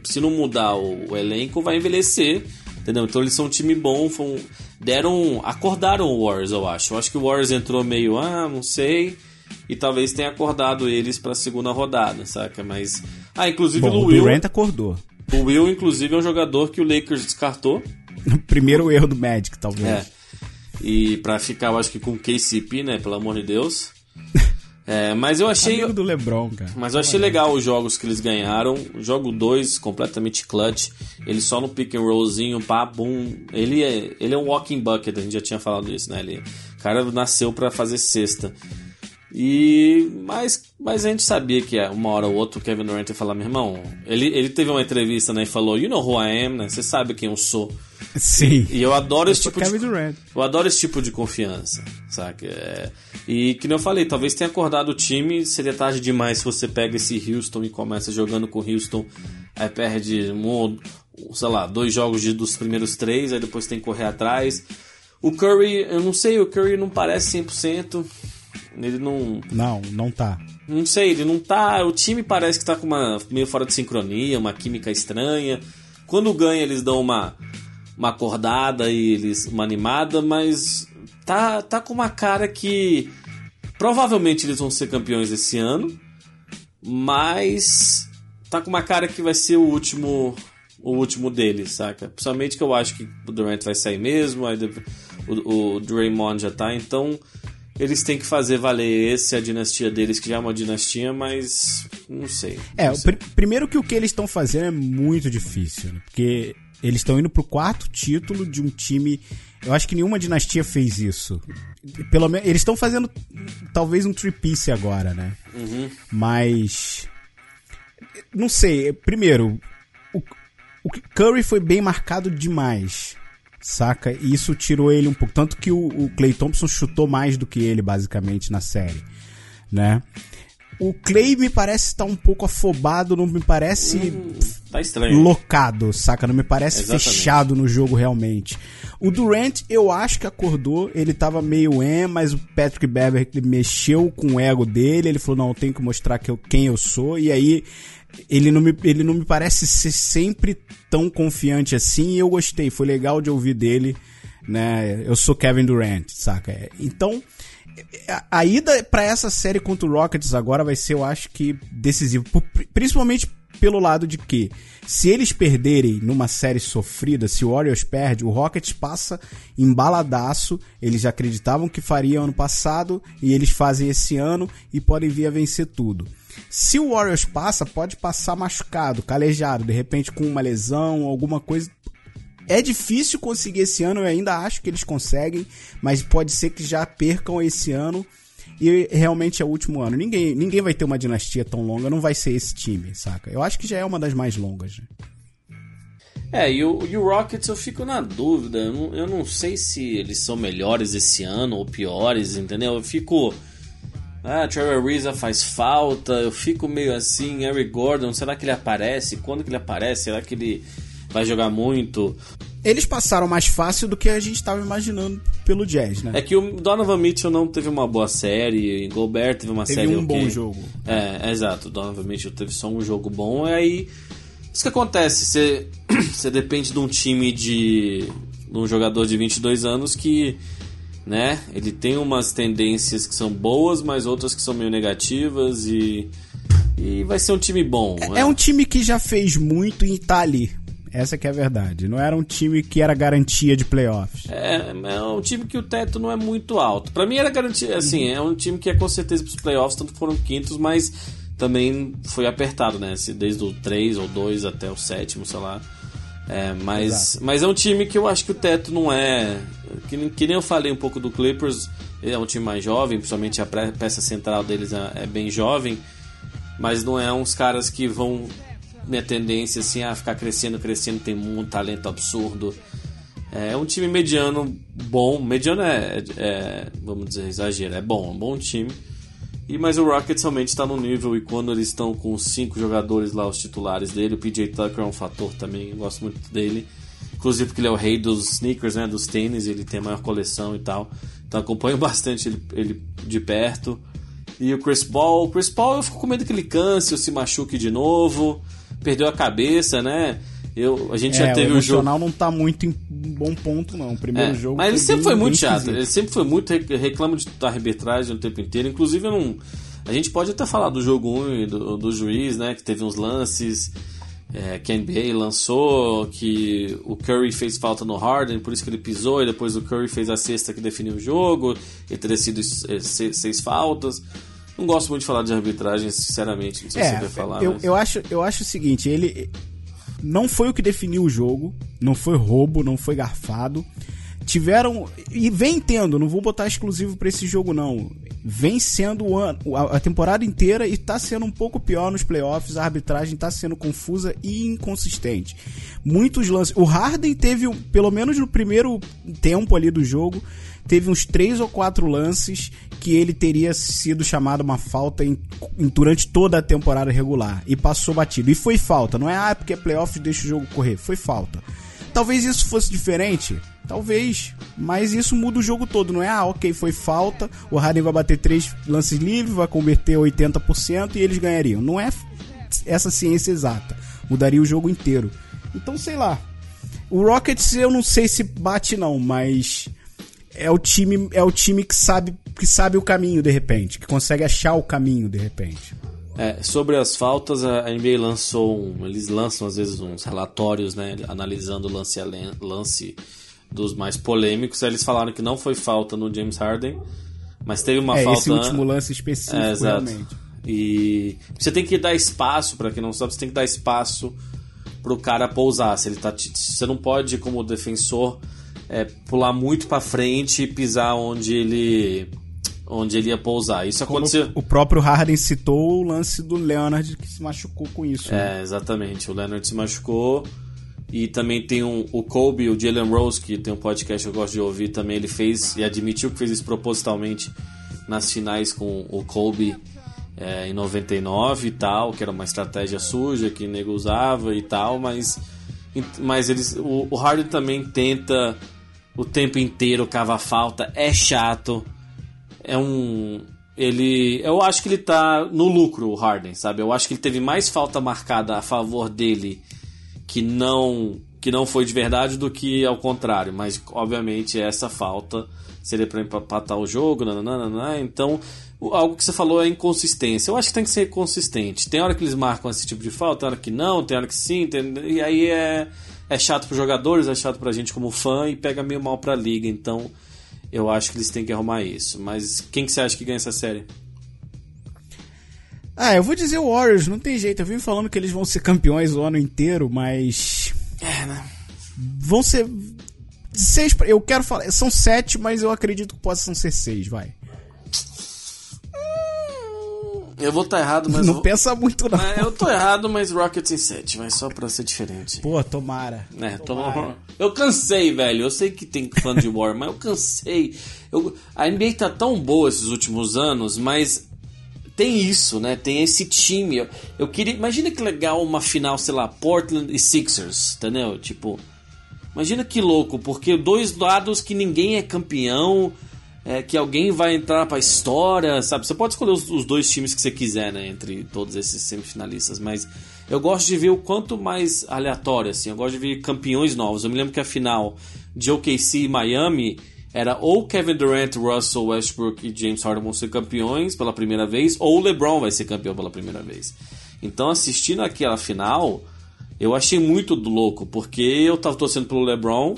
Speaker 3: se não mudar o, o elenco, vai envelhecer. Entendeu? Então eles são um time bom, foram- deram. acordaram o Warriors, eu acho. Eu acho que o Warriors entrou meio, ah, não sei. E talvez tenha acordado eles pra segunda rodada, saca? Mas. Ah, inclusive
Speaker 2: Bom,
Speaker 3: o
Speaker 2: o
Speaker 3: Will.
Speaker 2: Durant acordou.
Speaker 3: O Will, inclusive, é um jogador que o Lakers descartou.
Speaker 2: O primeiro erro do Magic, talvez.
Speaker 3: É. E pra ficar, eu acho que com o KCP, né? Pelo amor de Deus. É, mas eu achei.
Speaker 2: Amigo do LeBron, cara.
Speaker 3: Mas eu achei legal os jogos que eles ganharam. O jogo 2, completamente clutch. Ele só no pick and rollzinho, pá, bum. Ele é, ele é um walking bucket, a gente já tinha falado isso, né? Ele, o cara nasceu pra fazer cesta. E mas, mas a gente sabia que é, uma hora ou outra o Kevin Durant ia falar, meu irmão, ele, ele teve uma entrevista né, e falou, you know who I am, né? Você sabe quem eu sou.
Speaker 2: Sim.
Speaker 3: E eu adoro esse
Speaker 2: sou
Speaker 3: tipo de
Speaker 2: Kevin Durant.
Speaker 3: eu adoro esse tipo de confiança, saca? É, e que nem eu falei, talvez tenha acordado o time, seria tarde demais se você pega esse Houston e começa jogando com o Houston, aí perde um, ou, sei lá, dois jogos de- dos primeiros três, aí depois tem que correr atrás. O Curry, eu não sei, o Curry não parece 100%, ele não...
Speaker 2: Não, não tá.
Speaker 3: Não sei, ele não tá. O time parece que tá com uma meio fora de sincronia, uma química estranha. Quando ganha, eles dão uma, uma acordada e eles uma animada, mas tá, tá com uma cara que provavelmente eles vão ser campeões esse ano, mas tá com uma cara que vai ser o último o último deles, saca? Principalmente que eu acho que o Durant vai sair mesmo, aí o, o Draymond já tá, então eles têm que fazer valer esse, a dinastia deles, que já é uma dinastia, mas não sei.
Speaker 2: É,
Speaker 3: não
Speaker 2: o
Speaker 3: sei.
Speaker 2: pri- primeiro que o que eles estão fazendo é muito difícil, né? Porque Eles estão indo pro quarto título de um time. Eu acho que nenhuma dinastia fez isso. Pelo menos eles estão fazendo talvez um tripice agora, né?
Speaker 3: Uhum.
Speaker 2: Mas não sei. Primeiro, o, o Curry foi bem marcado demais, saca? E isso tirou ele um pouco. Tanto que o, o Clay Thompson chutou mais do que ele basicamente na série, né? O Clay me parece estar um pouco afobado, não me parece
Speaker 3: Hum, tá estranho.
Speaker 2: locado, saca? Não me parece
Speaker 3: Exatamente.
Speaker 2: fechado no jogo realmente. O Durant, eu acho que acordou, ele tava meio em, mas o Patrick Beverly mexeu com o ego dele, ele falou, não, eu tenho que mostrar que eu, quem eu sou, e aí ele não, me, ele não me parece ser sempre tão confiante assim, e eu gostei, foi legal de ouvir dele, né? Eu sou Kevin Durant, saca? Então, a, ida pra essa série contra o Rockets agora vai ser, eu acho que, decisivo. Principalmente pelo lado de que, se eles perderem numa série sofrida, se o Warriors perde, o Rockets passa embaladaço. Eles acreditavam que faria ano passado e eles fazem esse ano e podem vir a vencer tudo. Se o Warriors passa, pode passar machucado, calejado, de repente com uma lesão, alguma coisa. É difícil conseguir esse ano, eu ainda acho que eles conseguem, mas pode ser que já percam esse ano e realmente é o último ano. Ninguém, ninguém vai ter uma dinastia tão longa, não vai ser esse time, saca? Eu acho que já é uma das mais longas. né?
Speaker 3: É, e o, e o Rockets eu fico na dúvida. Eu não, eu não sei se eles são melhores esse ano ou piores, entendeu? Eu fico. Ah, Trevor Ariza faz falta. Eu fico meio assim. Eric Gordon, será que ele aparece? Quando que ele aparece? Será que ele vai jogar muito?
Speaker 2: Eles passaram mais fácil do que a gente estava imaginando pelo Jazz, né?
Speaker 3: É que o Donovan Mitchell não teve uma boa série. O Gobert teve uma
Speaker 2: Teve
Speaker 3: série
Speaker 2: um
Speaker 3: ok.
Speaker 2: bom jogo.
Speaker 3: É, é exato. O Donovan Mitchell teve só um jogo bom. E aí. Isso que acontece. Você, você depende de um time de. de um jogador de 22 anos que. Né? Ele tem umas tendências que são boas, mas outras que são meio negativas. E. E vai ser um time bom. né?
Speaker 2: É um time que já fez muito e tá ali. Essa que é a verdade. Não era um time que era garantia de playoffs.
Speaker 3: É, é um time que o teto não é muito alto. Pra mim era garantia, assim, é um time que é com certeza pros playoffs, tanto foram quintos, mas também foi apertado, né? Desde o 3 ou 2 até o sétimo, sei lá. É, mas, mas é um time que eu acho que o teto não é. Que, nem- que nem eu falei um pouco do Clippers, ele é um time mais jovem, principalmente a peça central deles é, é bem jovem, mas não é uns caras que vão. Minha tendência assim a ficar crescendo, crescendo, tem um talento absurdo. É um time mediano bom. Mediano é, é- vamos dizer, exagero, é bom, é um bom time. E mas o Rockets realmente está no nível e quando eles estão com cinco jogadores lá, os titulares dele, o PJ Tucker é um fator também, eu gosto muito dele. Inclusive porque ele é o rei dos sneakers, né, dos tênis, ele tem a maior coleção e tal. Então acompanho bastante ele, ele de perto. E o Chris Paul, o Chris Paul eu fico com medo que ele canse ou se machuque de novo. Perdeu a cabeça, né? Eu, a gente
Speaker 2: É,
Speaker 3: já teve
Speaker 2: o
Speaker 3: o jogo
Speaker 2: não tá muito em bom ponto, não. O primeiro
Speaker 3: é,
Speaker 2: jogo.
Speaker 3: mas ele sempre
Speaker 2: bem-
Speaker 3: foi muito chato.
Speaker 2: esquisito.
Speaker 3: Ele sempre foi muito rec- reclama de arbitragem o tempo inteiro. Inclusive, eu não. A gente pode até falar do jogo 1 e do, do juiz, né? Que teve uns lances é, que a NBA lançou, que o Curry fez falta no Harden, por isso que ele pisou, e depois o Curry fez a cesta que definiu o jogo, e teria sido é, seis, seis faltas. Não gosto muito de falar de arbitragem, sinceramente. Não sei se você
Speaker 2: É,
Speaker 3: quer falar.
Speaker 2: eu,
Speaker 3: mas-
Speaker 2: eu, acho, eu acho o seguinte, ele não foi o que definiu o jogo, não foi roubo, não foi garfado. Tiveram. E vem tendo, não vou botar exclusivo pra esse jogo, não. Vem sendo a, a temporada inteira e tá sendo um pouco pior nos playoffs. A arbitragem tá sendo confusa e inconsistente. Muitos lances. O Harden teve, pelo menos no primeiro tempo ali do jogo, teve uns três ou quatro lances que ele teria sido chamado uma falta em- em- durante toda a temporada regular e passou batido. E foi falta, não é ah, porque é playoff deixa o jogo correr, foi falta. Talvez isso fosse diferente, talvez, mas isso muda o jogo todo, não é ah, ok, foi falta, o Harden vai bater três lances livres, vai converter 80% e eles ganhariam. Não é essa ciência exata, mudaria o jogo inteiro. Então, sei lá. O Rockets eu não sei se bate não, mas é o time é o time que sabe que sabe o caminho de repente, que consegue achar o caminho de repente.
Speaker 3: É, sobre as faltas, a NBA lançou um, eles lançam às vezes uns relatórios, né, analisando o lance a lance dos mais polêmicos. Aí eles falaram que não foi falta no James Harden, mas teve uma
Speaker 2: é
Speaker 3: falta
Speaker 2: esse último lance específico
Speaker 3: É, exato.
Speaker 2: realmente.
Speaker 3: E você tem que dar espaço para quem não sabe, você tem que dar espaço pro cara pousar. Se ele tá, você não pode, como defensor, é, pular muito para frente e pisar onde ele onde ele ia pousar. Isso
Speaker 2: Como
Speaker 3: aconteceu.
Speaker 2: O próprio Harden citou o lance do Leonard que se machucou com isso. né?
Speaker 3: É, exatamente. O Leonard se machucou. E também tem um, o Kobe, o Jalen Rose, que tem um podcast que eu gosto de ouvir também. Ele fez e admitiu que fez isso propositalmente nas finais com o Kobe é, em 99 e tal, que era uma estratégia suja que o nego usava e tal, mas, mas eles, o, o Harden também tenta o tempo inteiro cavar falta, é chato, é um. Ele. Eu acho que ele tá no lucro, o Harden, sabe? Eu acho que ele teve mais falta marcada a favor dele que não que não foi de verdade do que ao contrário, mas obviamente essa falta seria para empatar o jogo, nananana, então algo que você falou é inconsistência. Eu acho que tem que ser consistente. Tem hora que eles marcam esse tipo de falta, tem hora que não, tem hora que sim, tem... e aí é é chato para jogadores, é chato pra gente como fã e pega meio mal pra liga, então eu acho que eles têm que arrumar isso. Mas quem que você acha que ganha essa série?
Speaker 2: Ah, eu vou dizer o Warriors, não tem jeito. Eu vim falando que eles vão ser campeões o ano inteiro, mas.
Speaker 3: É, né?
Speaker 2: Vão ser. Seis. Eu quero falar. São sete, mas eu acredito que possam ser seis, vai.
Speaker 3: Eu vou estar errado, mas.
Speaker 2: não
Speaker 3: eu...
Speaker 2: pensa muito, não.
Speaker 3: É, eu tô errado, mas Rockets em 7, mas só pra ser diferente.
Speaker 2: Pô, tomara.
Speaker 3: É, tô... Eu cansei, velho. Eu sei que tem fã de War, mas eu cansei. Eu... A NBA tá tão boa esses últimos anos, mas tem isso, né? Tem esse time. Eu, eu queria. Imagina que legal uma final, sei lá, Portland e Sixers, entendeu? Tipo. Imagina que louco, porque dois lados que ninguém é campeão, é, que alguém vai entrar pra história, sabe? Você pode escolher os, os dois times que você quiser, né? Entre todos esses semifinalistas, mas eu gosto de ver o quanto mais aleatório, assim. Eu gosto de ver campeões novos. Eu me lembro que a final de OKC e Miami era ou Kevin Durant, Russell Westbrook e James Harden vão ser campeões pela primeira vez, ou LeBron vai ser campeão pela primeira vez. Então, assistindo aquela final, eu achei muito louco, porque eu tava torcendo pelo LeBron,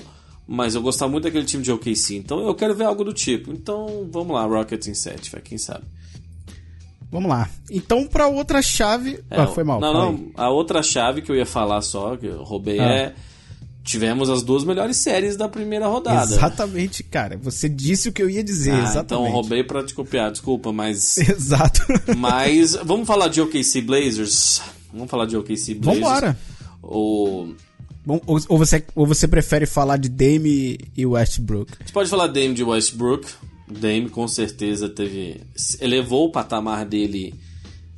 Speaker 3: mas eu gostava muito daquele time de OKC. Então, eu quero ver algo do tipo. Então, vamos lá, Rockets em 7, vai, quem sabe.
Speaker 2: Vamos lá. Então, pra outra chave.
Speaker 3: É,
Speaker 2: ah, foi mal.
Speaker 3: Não, não.
Speaker 2: aí.
Speaker 3: A outra chave que eu ia falar só, que eu roubei,
Speaker 2: Ah.
Speaker 3: é. Tivemos as duas melhores séries da primeira rodada.
Speaker 2: Exatamente, cara. Você disse o que eu ia dizer,
Speaker 3: Ah,
Speaker 2: exatamente.
Speaker 3: então roubei pra te copiar, desculpa, mas.
Speaker 2: Exato.
Speaker 3: Mas vamos falar de OKC Blazers. Vamos falar de OKC Blazers.
Speaker 2: Vambora.
Speaker 3: O...
Speaker 2: Bom, ou, ou você, ou você prefere falar de Dame e Westbrook?
Speaker 3: A gente pode falar Dame de Westbrook. Dame com certeza teve. elevou o patamar dele,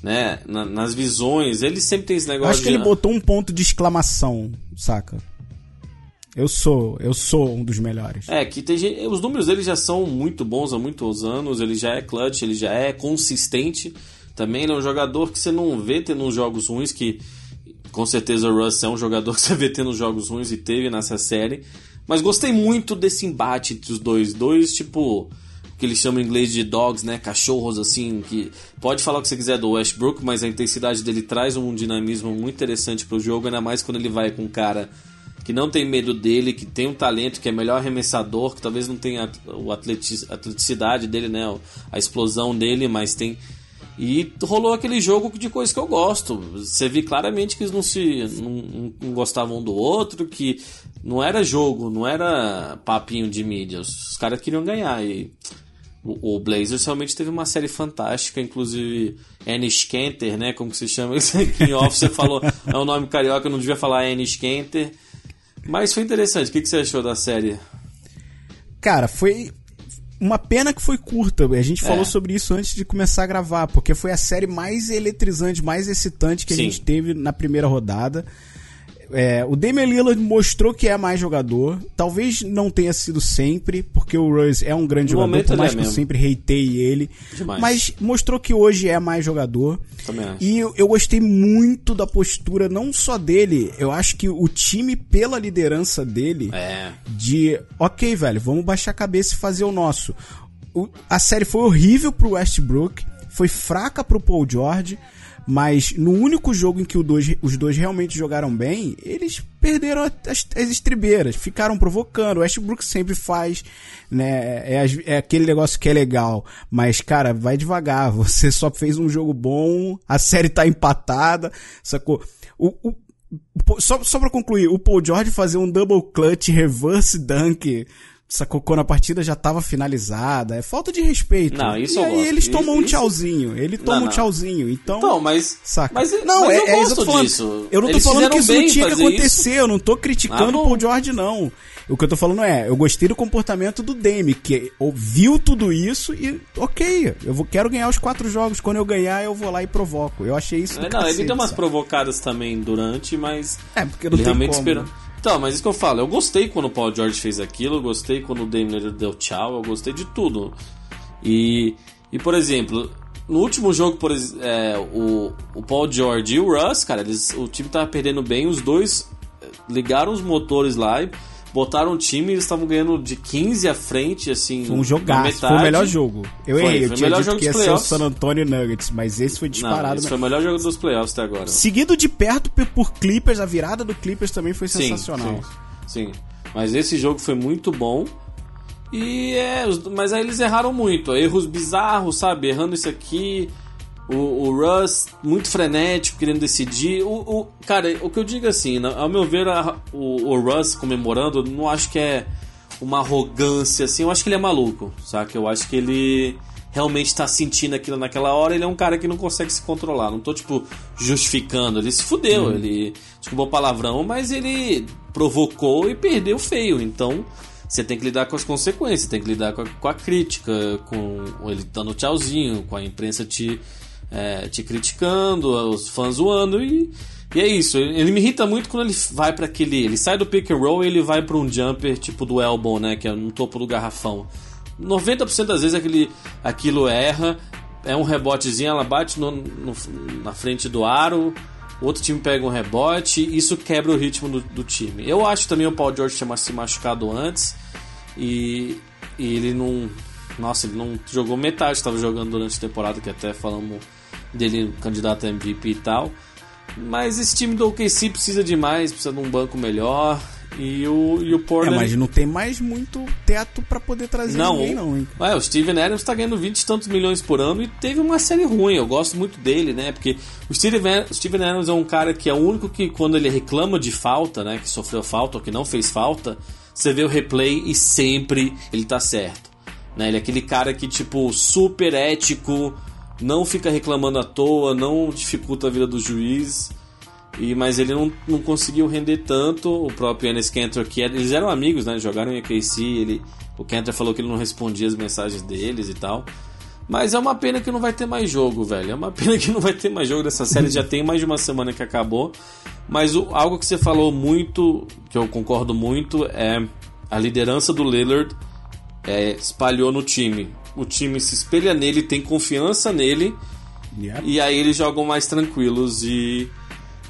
Speaker 3: né? na- nas visões. Ele sempre tem esse
Speaker 2: Eu
Speaker 3: negócio
Speaker 2: acho que
Speaker 3: de.
Speaker 2: ele botou um ponto de exclamação, saca? Eu sou, eu sou um dos melhores.
Speaker 3: É, que tem gente, os números dele já são muito bons há muitos anos, ele já é clutch, ele já é consistente. Também ele é um jogador que você não vê tendo uns jogos ruins, que com certeza o Russ é um jogador que você vê tendo jogos ruins e teve nessa série. Mas gostei muito desse embate entre os dois. Dois, tipo, que eles chamam em inglês de dogs, né? Cachorros, assim, que pode falar o que você quiser do Westbrook, mas a intensidade dele traz um dinamismo muito interessante pro jogo, ainda mais quando ele vai com um cara que não tem medo dele, que tem um talento, que é melhor arremessador, que talvez não tenha a atleticidade dele, né? A explosão dele, mas tem. E rolou aquele jogo de coisa que eu gosto. Você viu claramente que eles não se não- não gostavam um do outro, que não era jogo, não era papinho de mídia. Os, os caras queriam ganhar. E o, o Blazers realmente teve uma série fantástica, inclusive Ennis Kenter, né? Como que se chama isso aqui em off? Você falou, é um nome carioca, eu não devia falar Ennis Kenter. Mas foi interessante. O que, que você achou da série?
Speaker 2: Cara, foi uma pena que foi curta. A gente falou
Speaker 3: É.
Speaker 2: sobre isso antes de começar a gravar, porque foi a série mais eletrizante, mais excitante que
Speaker 3: Sim.
Speaker 2: a gente teve na primeira rodada. É, o Damian Lillard mostrou que é mais jogador. Talvez não tenha sido sempre, porque o Russ é um grande
Speaker 3: No
Speaker 2: jogador, por mais
Speaker 3: é
Speaker 2: que eu sempre reitei ele.
Speaker 3: Demais.
Speaker 2: Mas mostrou que hoje é mais jogador.
Speaker 3: Também acho.
Speaker 2: E eu, eu gostei muito da postura, não só dele, eu acho que o time, pela liderança dele,
Speaker 3: É.
Speaker 2: de ok, velho, vamos baixar a cabeça e fazer o nosso. O- a série foi horrível pro Westbrook, foi fraca pro Paul George, mas no único jogo em que dois- os dois realmente jogaram bem, eles perderam as, as estribeiras, ficaram provocando. O Westbrook sempre faz, né? É, as- é aquele negócio que é legal, mas cara, vai devagar. Você só fez um jogo bom, a série tá empatada, sacou? O, o, Só, só pra concluir, o Paul George fazer um double clutch reverse dunk sacou quando a partida já tava finalizada. É falta de respeito.
Speaker 3: Não, isso
Speaker 2: e
Speaker 3: eu
Speaker 2: aí
Speaker 3: gosto.
Speaker 2: eles tomam um
Speaker 3: Isso-
Speaker 2: tchauzinho. Ele toma
Speaker 3: Não,
Speaker 2: um tchauzinho. Então.
Speaker 3: Então, mas.
Speaker 2: Saca?
Speaker 3: Mas,
Speaker 2: não,
Speaker 3: mas
Speaker 2: é,
Speaker 3: eu
Speaker 2: é
Speaker 3: gosto
Speaker 2: falando.
Speaker 3: disso.
Speaker 2: Eu não tô
Speaker 3: Eles
Speaker 2: falando que isso não tinha que acontecer.
Speaker 3: isso.
Speaker 2: Eu não tô criticando
Speaker 3: Ah,
Speaker 2: o. Paul George, não. O que eu tô falando é, eu gostei do comportamento do Dame, que ouviu tudo isso e, ok, eu vou, quero ganhar os quatro jogos. Quando eu ganhar, eu vou lá e provoco. Eu achei isso.
Speaker 3: É, não, ele
Speaker 2: cacete,
Speaker 3: deu umas
Speaker 2: sabe?
Speaker 3: provocadas também durante, mas.
Speaker 2: É, porque não
Speaker 3: ele
Speaker 2: tem
Speaker 3: realmente
Speaker 2: como.
Speaker 3: esperou. Então, mas isso que eu falo, eu gostei quando o Paul George fez aquilo, eu gostei quando o Lillard deu tchau, eu gostei de tudo. E, e por exemplo, no último jogo, por é, o, o Paul George e o Russ, cara, eles, o time tava perdendo bem, os dois eh, ligaram os motores lá e botaram o time, eles estavam ganhando de 15 à frente, assim.
Speaker 2: Foi um jogaço, foi o melhor jogo. Eu
Speaker 3: Foi,
Speaker 2: errei, eu
Speaker 3: foi o
Speaker 2: tinha
Speaker 3: melhor
Speaker 2: dito
Speaker 3: jogo
Speaker 2: que ia ser o. San Antonio Nuggets, mas esse foi
Speaker 3: Não,
Speaker 2: disparado.
Speaker 3: esse
Speaker 2: né?
Speaker 3: foi o melhor jogo dos playoffs até agora.
Speaker 2: Seguido de perto pe- por Clippers, a virada do Clippers também foi
Speaker 3: Sim,
Speaker 2: sensacional.
Speaker 3: Sim, sim. Mas esse jogo foi muito bom. E é, mas aí eles erraram muito. Erros bizarros, sabe? Errando isso aqui. O, o Russ muito frenético, querendo decidir. O, o- cara, o que eu digo assim, na- ao meu ver, a- o, o Russ comemorando, não acho que é uma arrogância assim. Eu acho que ele é maluco, saca? Eu acho que ele realmente tá sentindo aquilo naquela hora. Ele é um cara que não consegue se controlar. Não tô, tipo, justificando. Ele se fudeu. Ele, desculpa o palavrão, mas ele provocou e perdeu feio. Então, você tem que lidar com as consequências, tem que lidar com a, com a crítica, com ele dando tchauzinho, com a imprensa te, é, te criticando, os fãs zoando e, e é isso. Ele, me irrita muito quando ele vai para aquele, ele sai do pick and roll e ele vai para um jumper tipo do elbow, né, que é no topo do garrafão. 90% das vezes aquele, aquilo erra, é um rebotezinho, ela bate no- no- na frente do aro, outro time pega um rebote, isso quebra o ritmo do, do time. Eu acho também o Paul George tinha se machucado antes e, e ele não. Nossa, ele não jogou metade, estava jogando durante a temporada, que até falamos dele candidato a MVP e tal. Mas esse time do OKC precisa de mais, precisa de um banco melhor. E o, e o
Speaker 2: É,
Speaker 3: Portland.
Speaker 2: mas não tem mais muito teto pra poder trazer
Speaker 3: Não,
Speaker 2: ninguém, não, hein?
Speaker 3: Ué, o Steven Adams tá ganhando 20 e tantos milhões por ano e teve uma série ruim. Eu gosto muito dele, né? Porque o Steven, o Steven Adams é um cara que é o único que, quando ele reclama de falta, né? Que sofreu falta ou que não fez falta, você vê o replay e sempre ele tá certo. Né? Ele é aquele cara que, tipo, super ético, não fica reclamando à toa, não dificulta a vida do juiz. E, mas ele não, não conseguiu render tanto. O próprio Enes Kanter, que era- eles eram amigos, né? Jogaram em AKC. Ele, o Kanter falou que ele não respondia as mensagens deles e tal. Mas é uma pena que não vai ter mais jogo, velho. É uma pena que não vai ter mais jogo dessa série. Já tem mais de uma semana que acabou. Mas o- algo que você falou muito, que eu concordo muito, é a liderança do Lillard é, espalhou no time. O time se espelha nele, tem confiança nele. E aí eles jogam mais tranquilos e.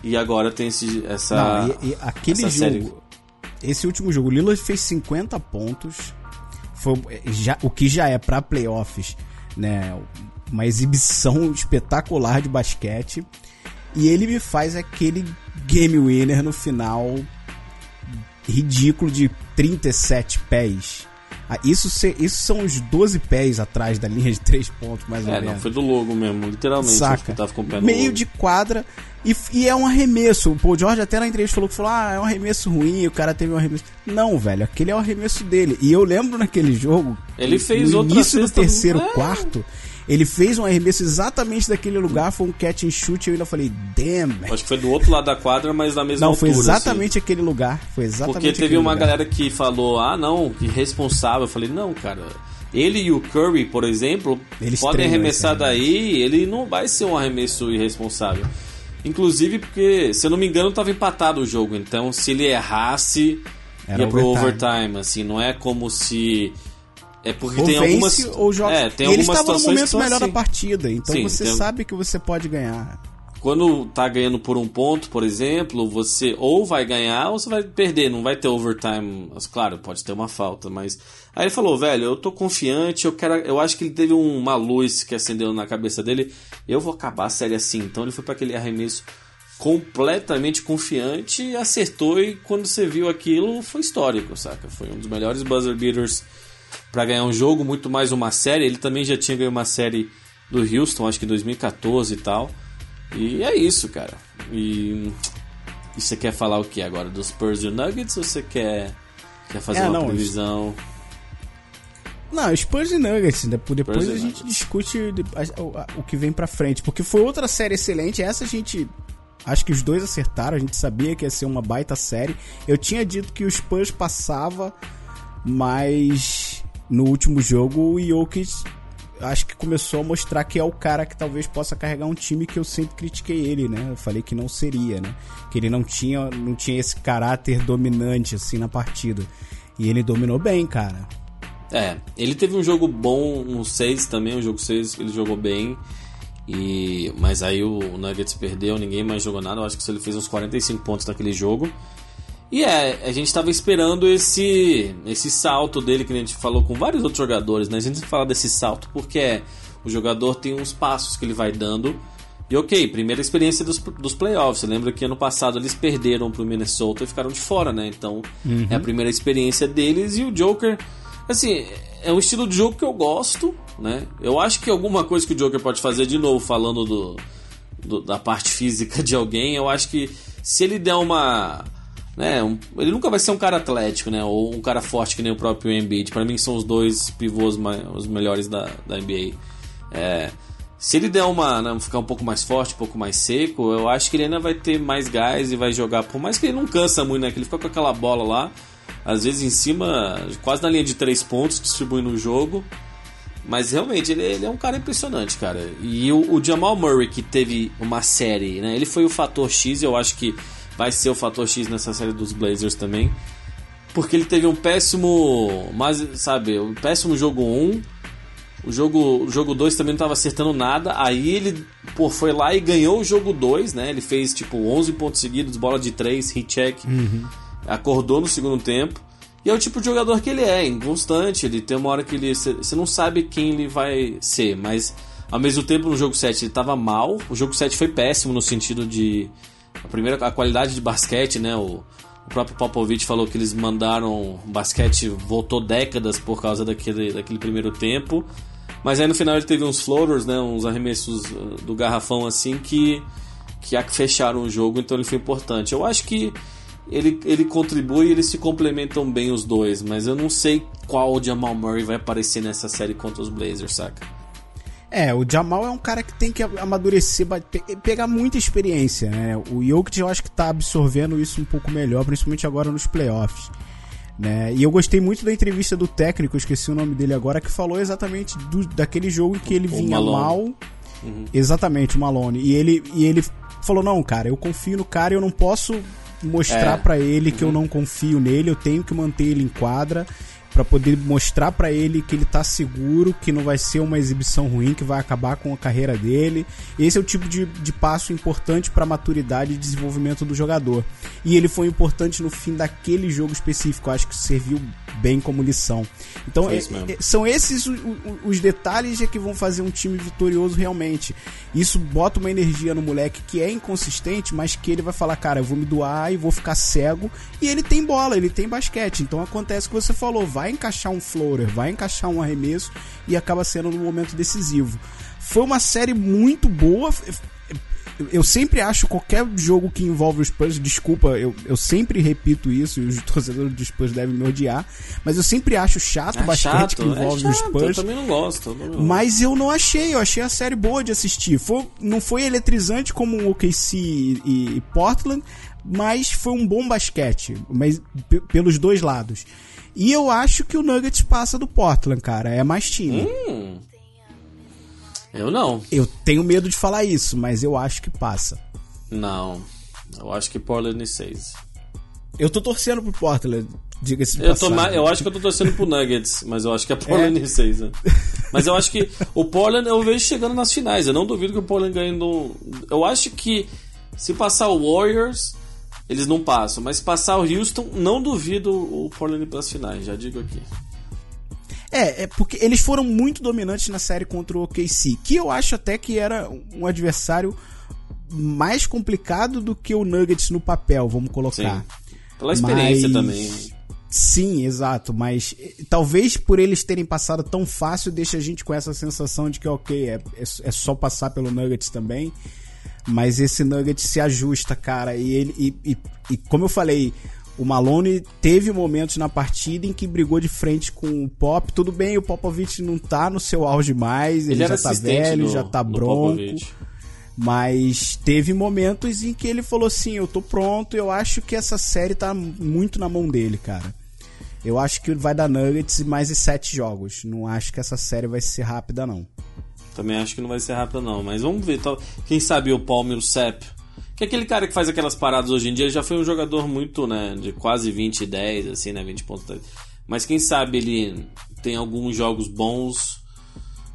Speaker 3: E agora tem esse, essa.
Speaker 2: Não, e, e aquele
Speaker 3: essa série-
Speaker 2: jogo, esse último jogo, o Lillard fez 50 pontos, foi já, o que já é pra playoffs, né? Uma exibição espetacular de basquete. E ele me faz aquele game winner no final ridículo de 37 pés. Ah, isso, se- isso são os 12 pés atrás da linha de 3 pontos, mais ou
Speaker 3: É,
Speaker 2: menos.
Speaker 3: não, foi do logo mesmo, literalmente.
Speaker 2: Saca?
Speaker 3: tava com o pé no
Speaker 2: Meio
Speaker 3: logo.
Speaker 2: de quadra e, e é um arremesso. O Paul George até na entrevista falou que falou: ah, é um arremesso ruim, o cara teve um arremesso. Não, velho, aquele é o arremesso dele. E eu lembro naquele jogo.
Speaker 3: Ele fez
Speaker 2: no
Speaker 3: outra
Speaker 2: início do terceiro
Speaker 3: É.
Speaker 2: quarto. Ele fez um arremesso exatamente daquele lugar, foi um catch and shoot, e eu ainda falei, damn. man."
Speaker 3: Acho que foi do outro lado da quadra, mas na mesma
Speaker 2: Não,
Speaker 3: altura.
Speaker 2: foi
Speaker 3: assim.
Speaker 2: exatamente aquele lugar. Foi exatamente
Speaker 3: Porque teve uma
Speaker 2: lugar.
Speaker 3: galera que falou, ah não, que responsável. Eu falei, não, cara. Ele e o Curry, por exemplo,
Speaker 2: Eles
Speaker 3: podem arremessar daí, ele não vai ser um arremesso irresponsável. Inclusive porque, se eu não me engano, tava empatado o jogo. Então, se ele errasse,
Speaker 2: Era
Speaker 3: ia pro
Speaker 2: overtime.
Speaker 3: overtime. Assim, não é como se. É porque
Speaker 2: Ou
Speaker 3: tem algumas.
Speaker 2: ou joga.
Speaker 3: É, tem
Speaker 2: e ele
Speaker 3: algumas
Speaker 2: estava no momento melhor
Speaker 3: assim.
Speaker 2: da partida, então
Speaker 3: Sim,
Speaker 2: você
Speaker 3: tem-
Speaker 2: sabe que você pode ganhar.
Speaker 3: Quando tá ganhando por um ponto, por exemplo, você ou vai ganhar ou você vai perder, não vai ter overtime. Mas, Claro, pode ter uma falta, mas. Aí ele falou, velho, eu tô confiante, eu quero. Eu acho que ele teve uma luz que acendeu na cabeça dele. Eu vou acabar a série assim. Então ele foi para aquele arremesso completamente confiante e acertou. E quando você viu aquilo, foi histórico, saca? Foi um dos melhores buzzer beaters para ganhar um jogo, muito mais uma série. Ele também já tinha ganho uma série do Houston, acho que em 2014 e tal. E é isso, cara. E E você quer falar o que agora? Dos Spurs e o Nuggets ou você quer, quer fazer
Speaker 2: É,
Speaker 3: uma
Speaker 2: não,
Speaker 3: previsão?
Speaker 2: Não, Spurs e Nuggets, né? Depois
Speaker 3: Spurs
Speaker 2: a gente discute o que vem pra frente. Porque foi outra série excelente. Essa a gente. Acho que os dois acertaram. A gente sabia que ia ser uma baita série. Eu tinha dito que o Spurs passava, mas no último jogo o Jokic acho que começou a mostrar que é o cara que talvez possa carregar um time que eu sempre critiquei ele, né? Eu falei que não seria, né? Que ele não tinha, não tinha esse caráter dominante assim na partida. E ele dominou bem, cara.
Speaker 3: É, ele teve um jogo bom, um 6 também, um jogo 6 ele jogou bem. E mas aí o Nuggets perdeu, ninguém mais jogou nada. Eu acho que ele fez uns 45 pontos naquele jogo. E é, a gente tava esperando esse esse salto dele que a gente falou com vários outros jogadores, né? A gente fala desse salto porque é, o jogador tem uns passos que ele vai dando. E ok, primeira experiência dos, dos playoffs. Você lembra que ano passado eles perderam pro Minnesota e ficaram de fora, né? Então é a primeira experiência deles. E o Joker, assim, é um estilo de jogo que eu gosto, né? Eu acho que alguma coisa que o Joker pode fazer, de novo, falando do, do- da parte física de alguém, eu acho que se ele der uma. Né, um- ele nunca vai ser um cara atlético, né? Ou um cara forte que nem o próprio Embiid. Pra mim são os dois pivôs mai- os melhores da, da NBA. É, se ele der uma. Né, ficar um pouco mais forte, um pouco mais seco, eu acho que ele ainda vai ter mais gás e vai jogar. Por mais que ele não cansa muito, né? Que ele fica com aquela bola lá, às vezes em cima, quase na linha de três pontos, distribuindo o jogo. Mas realmente, ele, ele é um cara impressionante, cara. E o, o Jamal Murray, que teve uma série, né? Ele foi o fator X, eu acho que vai ser o fator X nessa série dos Blazers também. Porque ele teve um péssimo. Mas, sabe, um péssimo jogo 1. O jogo, o jogo 2 também não estava acertando nada. Aí ele pô, foi lá e ganhou o jogo 2, né? Ele fez tipo 11 pontos seguidos, bola de 3, hit check. Acordou no segundo tempo. E é o tipo de jogador que ele é, inconstante. Ele tem uma hora que ele. Você não sabe quem ele vai ser, mas ao mesmo tempo no jogo 7 ele tava mal. O jogo 7 foi péssimo no sentido de. A primeira a qualidade de basquete, né? O, o próprio Popovich falou que eles mandaram. O basquete voltou décadas por causa daquele, daquele primeiro tempo. Mas aí no final ele teve uns floaters, né? Uns arremessos uh, do garrafão assim que. Que fecharam o jogo, então ele foi importante. Eu acho que ele, ele contribui e eles se complementam bem os dois, mas eu não sei qual Jamal Murray vai aparecer nessa série contra os Blazers, saca?
Speaker 2: É, o Jamal é um cara que tem que amadurecer, pegar muita experiência, né? O Jokic eu acho que tá absorvendo isso um pouco melhor, principalmente agora nos playoffs. Né? E eu gostei muito da entrevista do técnico, esqueci o nome dele agora, que falou exatamente do- daquele jogo em que ele
Speaker 3: O
Speaker 2: vinha
Speaker 3: Malone.
Speaker 2: mal. Exatamente, o Malone. E ele, e ele falou: Não, cara, eu confio no cara, eu não posso mostrar
Speaker 3: É.
Speaker 2: pra ele que eu não confio nele, eu tenho que manter ele em quadra pra poder mostrar pra ele que ele tá seguro, que não vai ser uma exibição ruim, que vai acabar com a carreira dele. Esse é o tipo de, de passo importante pra maturidade e desenvolvimento do jogador. E ele foi importante no fim daquele jogo específico, eu acho que serviu bem como lição. Então, é- é- são esses o- o- os detalhes que vão fazer um time vitorioso realmente. Isso bota uma energia no moleque que é inconsistente, mas que ele vai falar, cara, eu vou me doar e vou ficar cego. E ele tem bola, ele tem basquete. Então acontece o que você falou, vai encaixar um floater, vai encaixar um arremesso e acaba sendo no momento decisivo. Foi uma série muito boa. Eu sempre acho qualquer jogo que envolve os Spurs, desculpa, eu, eu sempre repito isso, e os torcedores dos Spurs devem me odiar, mas eu sempre acho chato o
Speaker 3: É
Speaker 2: basquete
Speaker 3: chato,
Speaker 2: que envolve
Speaker 3: é
Speaker 2: os
Speaker 3: chato,
Speaker 2: Spurs.
Speaker 3: Eu também não gosto. não-
Speaker 2: Mas eu não achei, eu achei a série boa de assistir. Foi, não foi eletrizante como o OKC e, e Portland, mas foi um bom basquete, mas pe- pelos dois lados. E eu acho que o Nuggets passa do Portland, cara, é mais time.
Speaker 3: Hum. Eu não.
Speaker 2: Eu tenho medo de falar isso, mas eu acho que passa.
Speaker 3: Não. Eu acho que Portland e 6.
Speaker 2: Eu tô torcendo pro Portland, diga-se de
Speaker 3: Eu, tô eu acho que eu tô torcendo pro Nuggets, mas eu acho que é Portland e 6, né? Mas eu acho que o Portland eu vejo chegando nas finais. Eu não duvido que o Portland ganhe do. Eu acho que se passar o Warriors, eles não passam. Mas passar o Houston, não duvido o Portland ir pras finais, já digo aqui.
Speaker 2: É, é porque eles foram muito dominantes na série contra o OKC, que eu acho até que era um adversário mais complicado do que o Nuggets no papel, vamos colocar.
Speaker 3: Pela experiência
Speaker 2: Mas-
Speaker 3: também.
Speaker 2: Sim, exato, mas eh, talvez por eles terem passado tão fácil, deixa a gente com essa sensação de que, ok, é, é, é só passar pelo Nuggets também. Mas esse Nuggets se ajusta, cara. E ele e, e, e como eu falei, o Malone teve momentos na partida em que brigou de frente com o Pop. Tudo bem, o Popovich não tá no seu auge mais, ele, ele já tá velho, no, já tá bronco. Popovich. Mas teve momentos em que ele falou assim: Eu tô pronto, eu acho que essa série tá muito na mão dele, cara. Eu acho que vai dar Nuggets mais de sete jogos. Não acho que essa série vai ser rápida, não.
Speaker 3: Também acho que não vai ser rápida, não. Mas vamos ver. Quem sabe o Paul Millsap, que é aquele cara que faz aquelas paradas hoje em dia, ele já foi um jogador muito, né? De quase 20 e 10, assim, né? 20 pontos. Mas quem sabe ele tem alguns jogos bons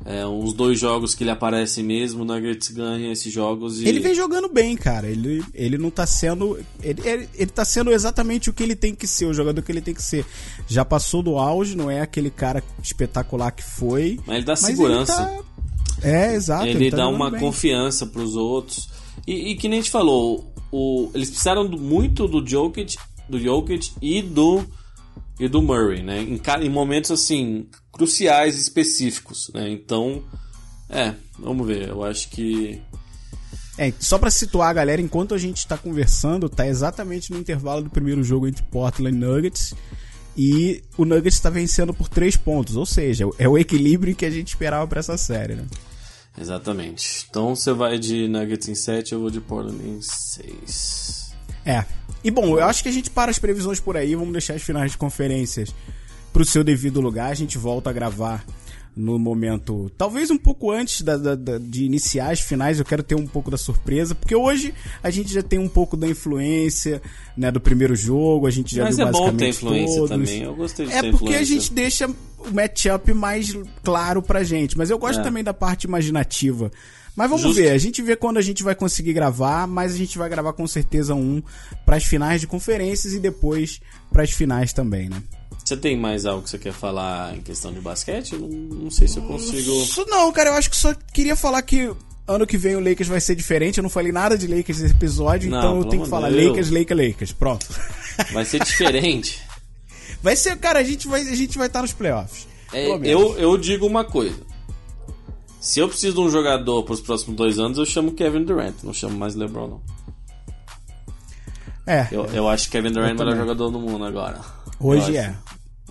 Speaker 3: é, uns dois jogos que ele aparece mesmo, o Nuggets ganha esses jogos e...
Speaker 2: Ele vem jogando bem, cara. Ele, ele não tá sendo. Ele, ele, ele tá sendo exatamente o que ele tem que ser, o jogador que ele tem que ser. Já passou do auge, não é aquele cara espetacular que foi.
Speaker 3: Mas ele dá segurança.
Speaker 2: Ele tá... É, exato.
Speaker 3: Ele, ele tá dá uma bem. confiança pros outros. E, e, que nem a gente falou, o, eles precisaram muito do Jokic, do Jokic e do e do Murray, né? Em, em momentos assim cruciais específicos, né? Então, é, vamos ver. Eu acho que
Speaker 2: é, só para situar a galera, enquanto a gente está conversando, tá exatamente no intervalo do primeiro jogo entre Portland e Nuggets. E o Nuggets está vencendo por três pontos, ou seja, é o equilíbrio que a gente esperava para essa série, né?
Speaker 3: Exatamente. Então você vai de Nuggets em 7, eu vou de Portland em 6.
Speaker 2: É. E bom, eu acho que a gente para as previsões por aí, vamos deixar as finais de conferências para o seu devido lugar. A gente volta a gravar no momento, talvez um pouco antes da, da, da, de iniciar as finais, eu quero ter um pouco da surpresa, porque hoje a gente já tem um pouco da influência né, do primeiro jogo, a gente já
Speaker 3: Mas
Speaker 2: viu
Speaker 3: é
Speaker 2: basicamente
Speaker 3: bom ter influência
Speaker 2: todos.
Speaker 3: também, eu gostei de
Speaker 2: É porque
Speaker 3: influência.
Speaker 2: a gente deixa o matchup mais claro pra gente, mas eu gosto
Speaker 3: É.
Speaker 2: também da parte imaginativa. Mas vamos
Speaker 3: Justo.
Speaker 2: ver, a gente vê quando a gente vai conseguir gravar, mas a gente vai gravar com certeza um para as finais de conferências e depois para as finais também, né?
Speaker 3: Você tem mais algo que você quer falar em questão de basquete? Não, não sei se eu consigo.
Speaker 2: Isso não, cara, eu acho que só queria falar que ano que vem o Lakers vai ser diferente. Eu não falei nada de Lakers nesse episódio,
Speaker 3: Não,
Speaker 2: então eu tenho que falar
Speaker 3: de Deus.
Speaker 2: Lakers, Lakers, Lakers. Pronto.
Speaker 3: Vai ser diferente.
Speaker 2: Vai ser, cara, a gente vai a gente vai estar nos playoffs.
Speaker 3: É, eu, eu digo uma coisa. Se eu preciso de um jogador para os próximos dois anos, eu chamo Kevin Durant. Não chamo mais LeBron, não.
Speaker 2: É,
Speaker 3: Eu, eu acho Kevin Durant é o melhor jogador do mundo agora.
Speaker 2: Hoje
Speaker 3: Eu
Speaker 2: é.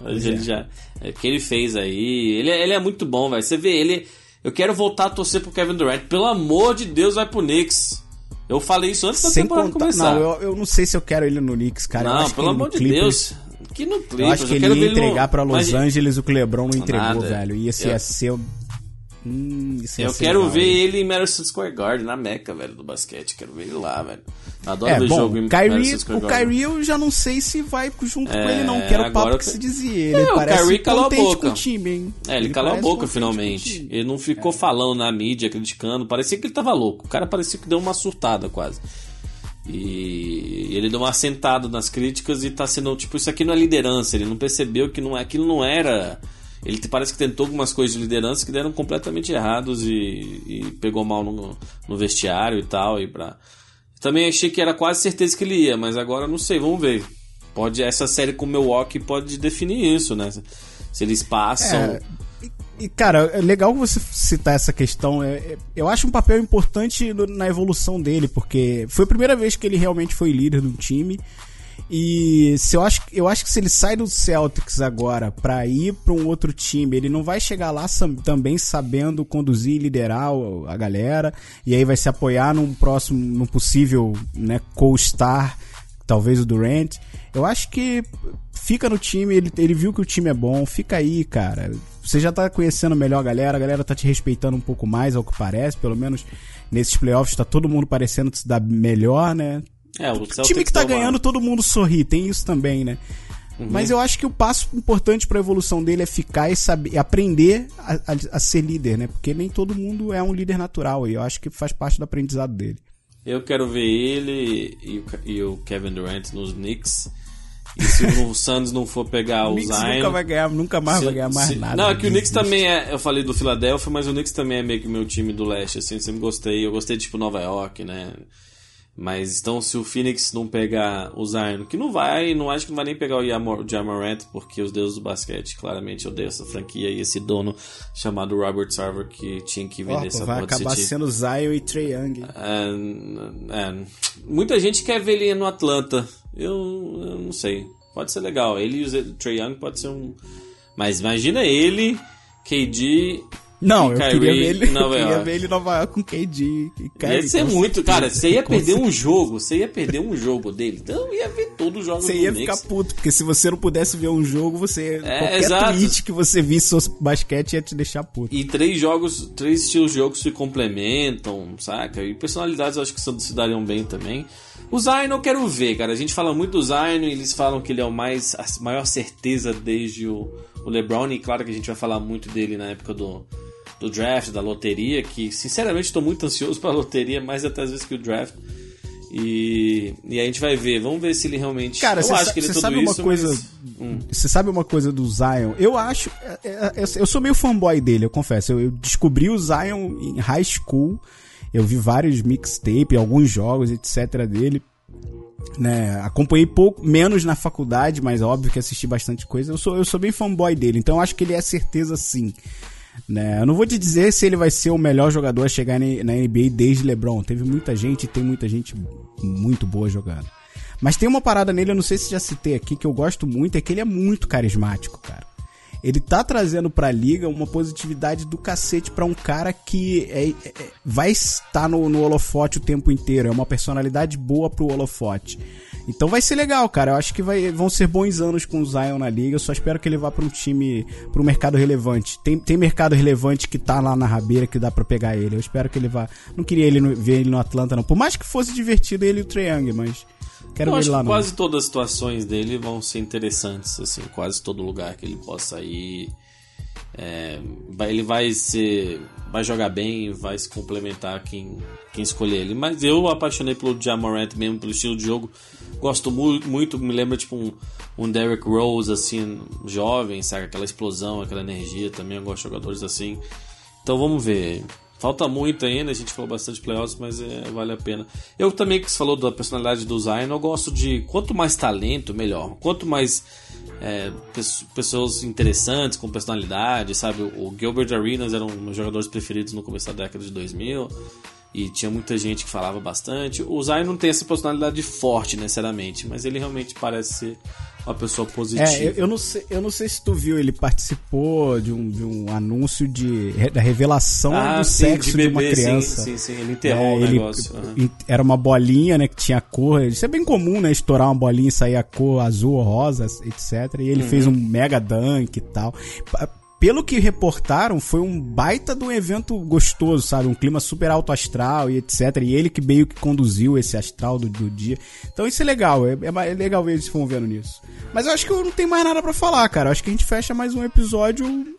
Speaker 3: Hoje
Speaker 2: Hoje
Speaker 3: ele
Speaker 2: é.
Speaker 3: já. É, o que ele fez aí. Ele, é- ele é muito bom, velho. Você vê ele. Eu quero voltar a torcer pro Kevin Durant. Pelo amor de Deus, vai pro Knicks. Eu falei isso antes da
Speaker 2: Sem
Speaker 3: temporada
Speaker 2: contar,
Speaker 3: começar.
Speaker 2: não, eu, eu não sei se eu quero ele no Knicks, cara. eu
Speaker 3: não, pelo
Speaker 2: ele
Speaker 3: amor de
Speaker 2: Clippers-
Speaker 3: Deus. Que no Clippers.
Speaker 2: Eu acho que ele
Speaker 3: quero
Speaker 2: ia
Speaker 3: ver no-
Speaker 2: entregar pra Los
Speaker 3: Mas-
Speaker 2: Angeles o que o LeBron não entregou,
Speaker 3: Nada.
Speaker 2: velho. Ia,
Speaker 3: Eu-
Speaker 2: ia ser. Hum,
Speaker 3: Eu quero
Speaker 2: legal,
Speaker 3: ver
Speaker 2: hein?
Speaker 3: ele em Madison Square Garden, na meca, velho, do basquete. Quero ver ele lá, velho. Adoro
Speaker 2: É,
Speaker 3: ver
Speaker 2: bom,
Speaker 3: jogo em
Speaker 2: Kyrie,
Speaker 3: Madison Square
Speaker 2: o
Speaker 3: Garden.
Speaker 2: Kyrie eu já não sei se vai junto com
Speaker 3: É,
Speaker 2: ele, não. Que era o
Speaker 3: agora
Speaker 2: papo que
Speaker 3: eu
Speaker 2: se
Speaker 3: te-
Speaker 2: dizia. Ele
Speaker 3: É, o
Speaker 2: parece
Speaker 3: Kyrie calou a boca.
Speaker 2: com o time, hein?
Speaker 3: É, ele, calou a boca
Speaker 2: com o
Speaker 3: finalmente. Ele não ficou falando na mídia, criticando. Parecia que ele tava louco. O cara parecia que deu uma surtada quase. E ele deu uma sentada nas críticas e tá sendo, tipo, isso aqui não é liderança. Ele não percebeu que não, aquilo não era. Ele parece que tentou algumas coisas de liderança que deram completamente errados e, e pegou mal no, no vestiário e tal. E pra... Também achei que era quase certeza que ele ia, mas agora não sei, vamos ver. Pode, essa série com o Milwaukee pode definir isso, né? Se eles passam.
Speaker 2: É, e, cara, é legal você citar essa questão. é, é, eu acho um papel importante na evolução dele, porque foi a primeira vez que ele realmente foi líder do time. E se eu acho, eu acho que se ele sai do Celtics agora pra ir pra um outro time, ele não vai chegar lá também sabendo conduzir e liderar a galera, e aí vai se apoiar num próximo, num possível né, co-star, talvez o Durant. Eu acho que fica no time, ele, ele viu que o time é bom, fica aí, cara. Você já tá conhecendo melhor a galera, a galera tá te respeitando um pouco mais, ao que parece, pelo menos nesses playoffs tá todo mundo parecendo se dar melhor, né?
Speaker 3: É, o Celtics
Speaker 2: time que tá ganhando, todo mundo sorri, tem isso também, né?
Speaker 3: Uhum.
Speaker 2: Mas eu acho que o passo importante pra evolução dele é ficar e saber, e aprender a, a- a ser líder, né? Porque nem todo mundo é um líder natural e eu acho que faz parte do aprendizado dele.
Speaker 3: Eu quero ver ele e o, e o Kevin Durant nos Knicks. E se o Suns não for pegar o
Speaker 2: O
Speaker 3: Zion...
Speaker 2: nunca vai ganhar, nunca mais
Speaker 3: se-
Speaker 2: vai ganhar mais
Speaker 3: se-
Speaker 2: nada.
Speaker 3: Não, é que o Knicks também é... Eu falei do Philadelphia, mas o Knicks também é meio que meu time do leste, assim. Sempre gostei. Eu gostei de, tipo, Nova York, né? Mas então se o Phoenix não pegar o Zion, que não vai, não acho que não vai nem pegar o Jamorant, porque os deuses do basquete claramente odeiam essa franquia e esse dono chamado Robert Sarver que tinha que vender
Speaker 2: Ó,
Speaker 3: essa
Speaker 2: vai acabar sendo Zion e Trae Young.
Speaker 3: É, é, muita gente quer ver ele no Atlanta. Eu, eu não sei. Pode ser legal. Ele e o Trae Young pode ser um. Mas imagina ele, KD.
Speaker 2: Não, eu
Speaker 3: Kyrie
Speaker 2: queria ver ele,
Speaker 3: em
Speaker 2: eu
Speaker 3: Nova
Speaker 2: queria
Speaker 3: York.
Speaker 2: ver ele em Nova York com KD e Kyrie.
Speaker 3: Ia ser muito,
Speaker 2: certeza.
Speaker 3: cara. Você ia
Speaker 2: Com
Speaker 3: perder
Speaker 2: certeza.
Speaker 3: um jogo. Você ia perder um jogo dele. Então ia ver todos os jogos
Speaker 2: Você ia
Speaker 3: Knicks.
Speaker 2: ficar puto, porque se você não pudesse ver um jogo, você.
Speaker 3: É,
Speaker 2: qualquer
Speaker 3: exato.
Speaker 2: tweet que você visse sobre basquete ia te deixar puto.
Speaker 3: E três jogos, três estilos de jogos se complementam, saca? E personalidades eu acho que se se dariam bem também. O Zion eu quero ver, cara. A gente fala muito do Zion e eles falam que ele é o mais, a maior certeza desde o, o LeBron. E claro que a gente vai falar muito dele na época do, do draft, da loteria. Que sinceramente estou muito ansioso para a loteria, mais até às vezes que o draft. E, e a gente vai ver. Vamos ver se ele realmente.
Speaker 2: Cara,
Speaker 3: eu
Speaker 2: você
Speaker 3: acho que ele é tudo
Speaker 2: sabe uma
Speaker 3: isso,
Speaker 2: coisa.
Speaker 3: mas- Hum.
Speaker 2: Você sabe uma coisa do Zion? Eu acho. é, é, é, Eu sou meio fanboy dele, eu confesso. Eu, descobri o Zion em high school. Eu vi vários mixtape, alguns jogos, etc. dele. Né, acompanhei pouco, menos na faculdade, mas é óbvio que assisti bastante coisa. Eu sou, eu sou bem fanboy dele, então eu acho que ele é certeza sim. Né? Eu não vou te dizer se ele vai ser o melhor jogador a chegar na NBA desde LeBron. Teve muita gente tem muita gente muito boa jogando. Mas tem uma parada nele, eu não sei se já citei aqui, que eu gosto muito, é que ele é muito carismático, cara. Ele tá trazendo pra liga uma positividade do cacete pra um cara que é- é- vai estar no, no holofote o tempo inteiro. É uma personalidade boa pro holofote. Então vai ser legal, cara. Eu acho que vai, vão ser bons anos com o Zion na liga. Eu só espero que ele vá pra um time, pra um mercado relevante. Tem, tem mercado relevante que tá lá na rabeira que dá pra pegar ele. Eu espero que ele vá. Não queria ele no- ver ele no Atlanta, não. Por mais que fosse divertido ele e o Trae Young, mas. Quero
Speaker 3: Eu
Speaker 2: ver ele lá
Speaker 3: que
Speaker 2: não.
Speaker 3: quase todas as situações dele vão ser interessantes, assim, quase todo lugar que ele possa ir. É, ele vai ser. Vai jogar bem, vai se complementar quem, quem escolher ele. Mas eu apaixonei pelo Jamorant mesmo, pelo estilo de jogo. Gosto mu muito, me lembra tipo um, um Derrick Rose, assim, jovem, sabe? Aquela explosão, aquela energia também. Eu gosto de jogadores assim. Então vamos ver. Falta muito ainda, a gente falou bastante playoffs, mas é, vale a pena. Eu também, que você falou da personalidade do Zion, eu gosto de quanto mais talento, melhor. Quanto mais é, pes- pessoas interessantes, com personalidade, sabe? O Gilbert Arenas era um dos meus jogadores preferidos no começo da década de 2000 e tinha muita gente que falava bastante. O Zion não tem essa personalidade forte, necessariamente, mas ele realmente parece ser uma pessoa positiva.
Speaker 2: É, eu, eu não sei, eu não sei se tu viu, ele participou de um, de um anúncio de, da revelação
Speaker 3: Ah,
Speaker 2: do
Speaker 3: sim,
Speaker 2: sexo de,
Speaker 3: de
Speaker 2: uma
Speaker 3: bebê, sim,
Speaker 2: criança.
Speaker 3: sim, sim, ele enterrou
Speaker 2: É,
Speaker 3: o
Speaker 2: ele-
Speaker 3: negócio,
Speaker 2: em- Era uma bolinha, né, que tinha cor. Isso é bem comum, né, estourar uma bolinha e sair a cor azul ou rosa, etc. E ele
Speaker 3: Uhum.
Speaker 2: fez um mega dunk e tal. Pelo que reportaram, foi um baita de um evento gostoso, sabe? Um clima super alto astral e etc. E ele que meio que conduziu esse astral do, do dia. Então isso é legal, é, é é legal ver eles se envolvendo nisso. Mas eu acho que eu não tenho mais nada pra falar, cara. Eu acho que a gente fecha mais um episódio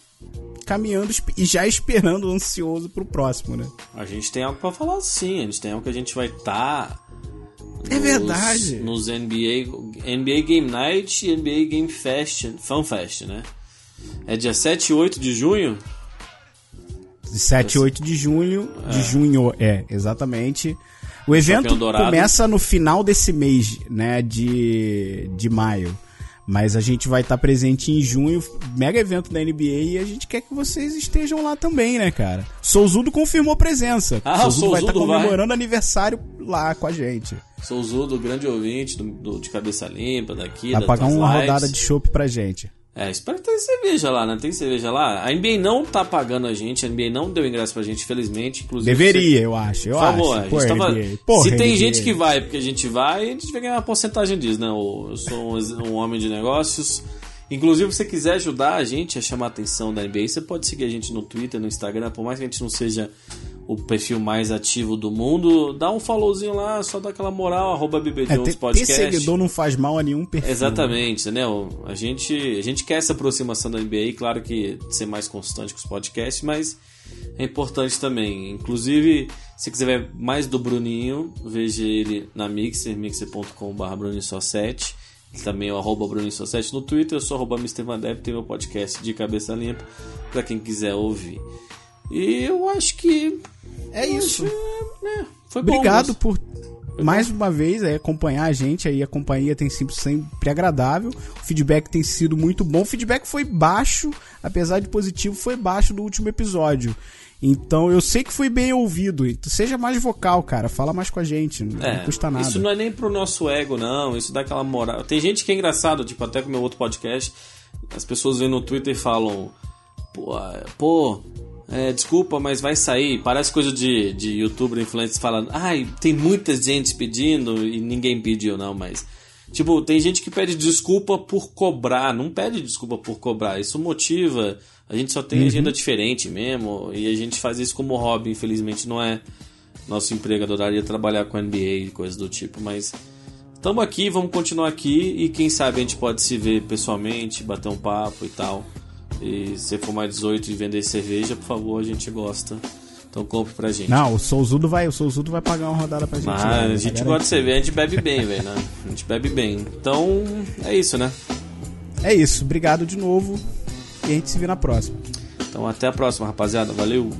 Speaker 2: caminhando e já esperando ansioso pro próximo, né?
Speaker 3: A gente tem algo pra falar sim, a gente tem algo que a gente vai estar.
Speaker 2: É verdade.
Speaker 3: Nos NBA, NBA Game Night e NBA Game Fest, Fan Fest, né? É dia 7 e 8 de junho?
Speaker 2: De 7 e 8 de junho. De junho, é, exatamente. O evento começa no final desse mês, né? De, de maio. Mas a gente vai estar presente em junho, mega evento da NBA, e a gente quer que vocês estejam lá também, né, cara? Souzudo confirmou presença.
Speaker 3: Ah, o
Speaker 2: Souzudo vai estar
Speaker 3: Souzudo vai.
Speaker 2: comemorando aniversário lá com a gente.
Speaker 3: Sou o Zudo, grande ouvinte do, do- de cabeça limpa daqui.
Speaker 2: Vai
Speaker 3: das
Speaker 2: pagar uma
Speaker 3: lives.
Speaker 2: rodada de chopp pra gente.
Speaker 3: É, espero que tenha cerveja lá, né? Tem cerveja lá. A NBA não tá pagando a gente, a NBA não deu ingresso pra gente, infelizmente. Inclusive,
Speaker 2: Deveria, eu acho. Eu
Speaker 3: Por favor,
Speaker 2: acho.
Speaker 3: a
Speaker 2: Pô,
Speaker 3: gente tava-
Speaker 2: NBA. Porra,
Speaker 3: se tem
Speaker 2: NBA.
Speaker 3: gente que vai porque a gente vai, a gente vai ganhar uma porcentagem disso, né? Eu sou um homem de negócios. Inclusive, se você quiser ajudar a gente a chamar a atenção da NBA, você pode seguir a gente no Twitter, no Instagram, por mais que a gente não seja o perfil mais ativo do mundo, dá um followzinho lá, só dá aquela moral, arroba BB
Speaker 2: É,
Speaker 3: Jones
Speaker 2: ter, ter
Speaker 3: Podcast.
Speaker 2: seguidor não faz mal a nenhum perfil.
Speaker 3: Exatamente, né? A gente, a gente quer essa aproximação da NBA, claro que ser mais constante com os podcasts, mas é importante também. Inclusive, se quiser ver mais do Bruninho, veja ele na Mixer, mixer.com.br Bruninho só 7. Também é o arroba Bruninho só 7 no Twitter, eu sou arroba Mr. Tem meu podcast de cabeça limpa, pra quem quiser ouvir. E eu acho que
Speaker 2: É isso.
Speaker 3: é, foi bom.
Speaker 2: Obrigado
Speaker 3: mas-
Speaker 2: por mais uma vez, aí, acompanhar a gente aí, a companhia tem sempre, sempre agradável. O feedback tem sido muito bom. O feedback foi baixo, apesar de positivo, foi baixo do último episódio. Então eu sei que foi bem ouvido. Seja mais vocal, cara. Fala mais com a gente. Não,
Speaker 3: É,
Speaker 2: não custa nada.
Speaker 3: Isso não é nem pro nosso ego, não. Isso dá aquela moral. Tem gente que é engraçado, tipo, até com o meu outro podcast, as pessoas vêm no Twitter e falam: Pô, pô é, desculpa, mas vai sair. Parece coisa de, de youtuber influencer falando: Ai, tem muita gente pedindo e ninguém pediu, não, mas. Tipo, tem gente que pede desculpa por cobrar, não pede desculpa por cobrar. Isso motiva. A gente só tem agenda diferente mesmo e a gente faz isso como hobby. Infelizmente, não é nosso emprego. Adoraria trabalhar com NBA e coisas do tipo, mas estamos aqui, vamos continuar aqui e quem sabe a gente pode se ver pessoalmente, bater um papo e tal. E se for mais 18 e vender cerveja, por favor, a gente gosta. Então compre pra gente.
Speaker 2: Não, o Souzudo vai, o Souzudo vai pagar uma rodada pra gente.
Speaker 3: Mas
Speaker 2: né?
Speaker 3: a gente gosta de cerveja, a gente bebe bem, velho, né? A gente bebe bem. Então, é isso, né?
Speaker 2: É isso, obrigado de novo e a gente se vê na próxima.
Speaker 3: Então até a próxima, rapaziada. Valeu!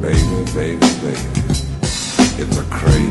Speaker 4: Baby, baby, baby. It's a craving,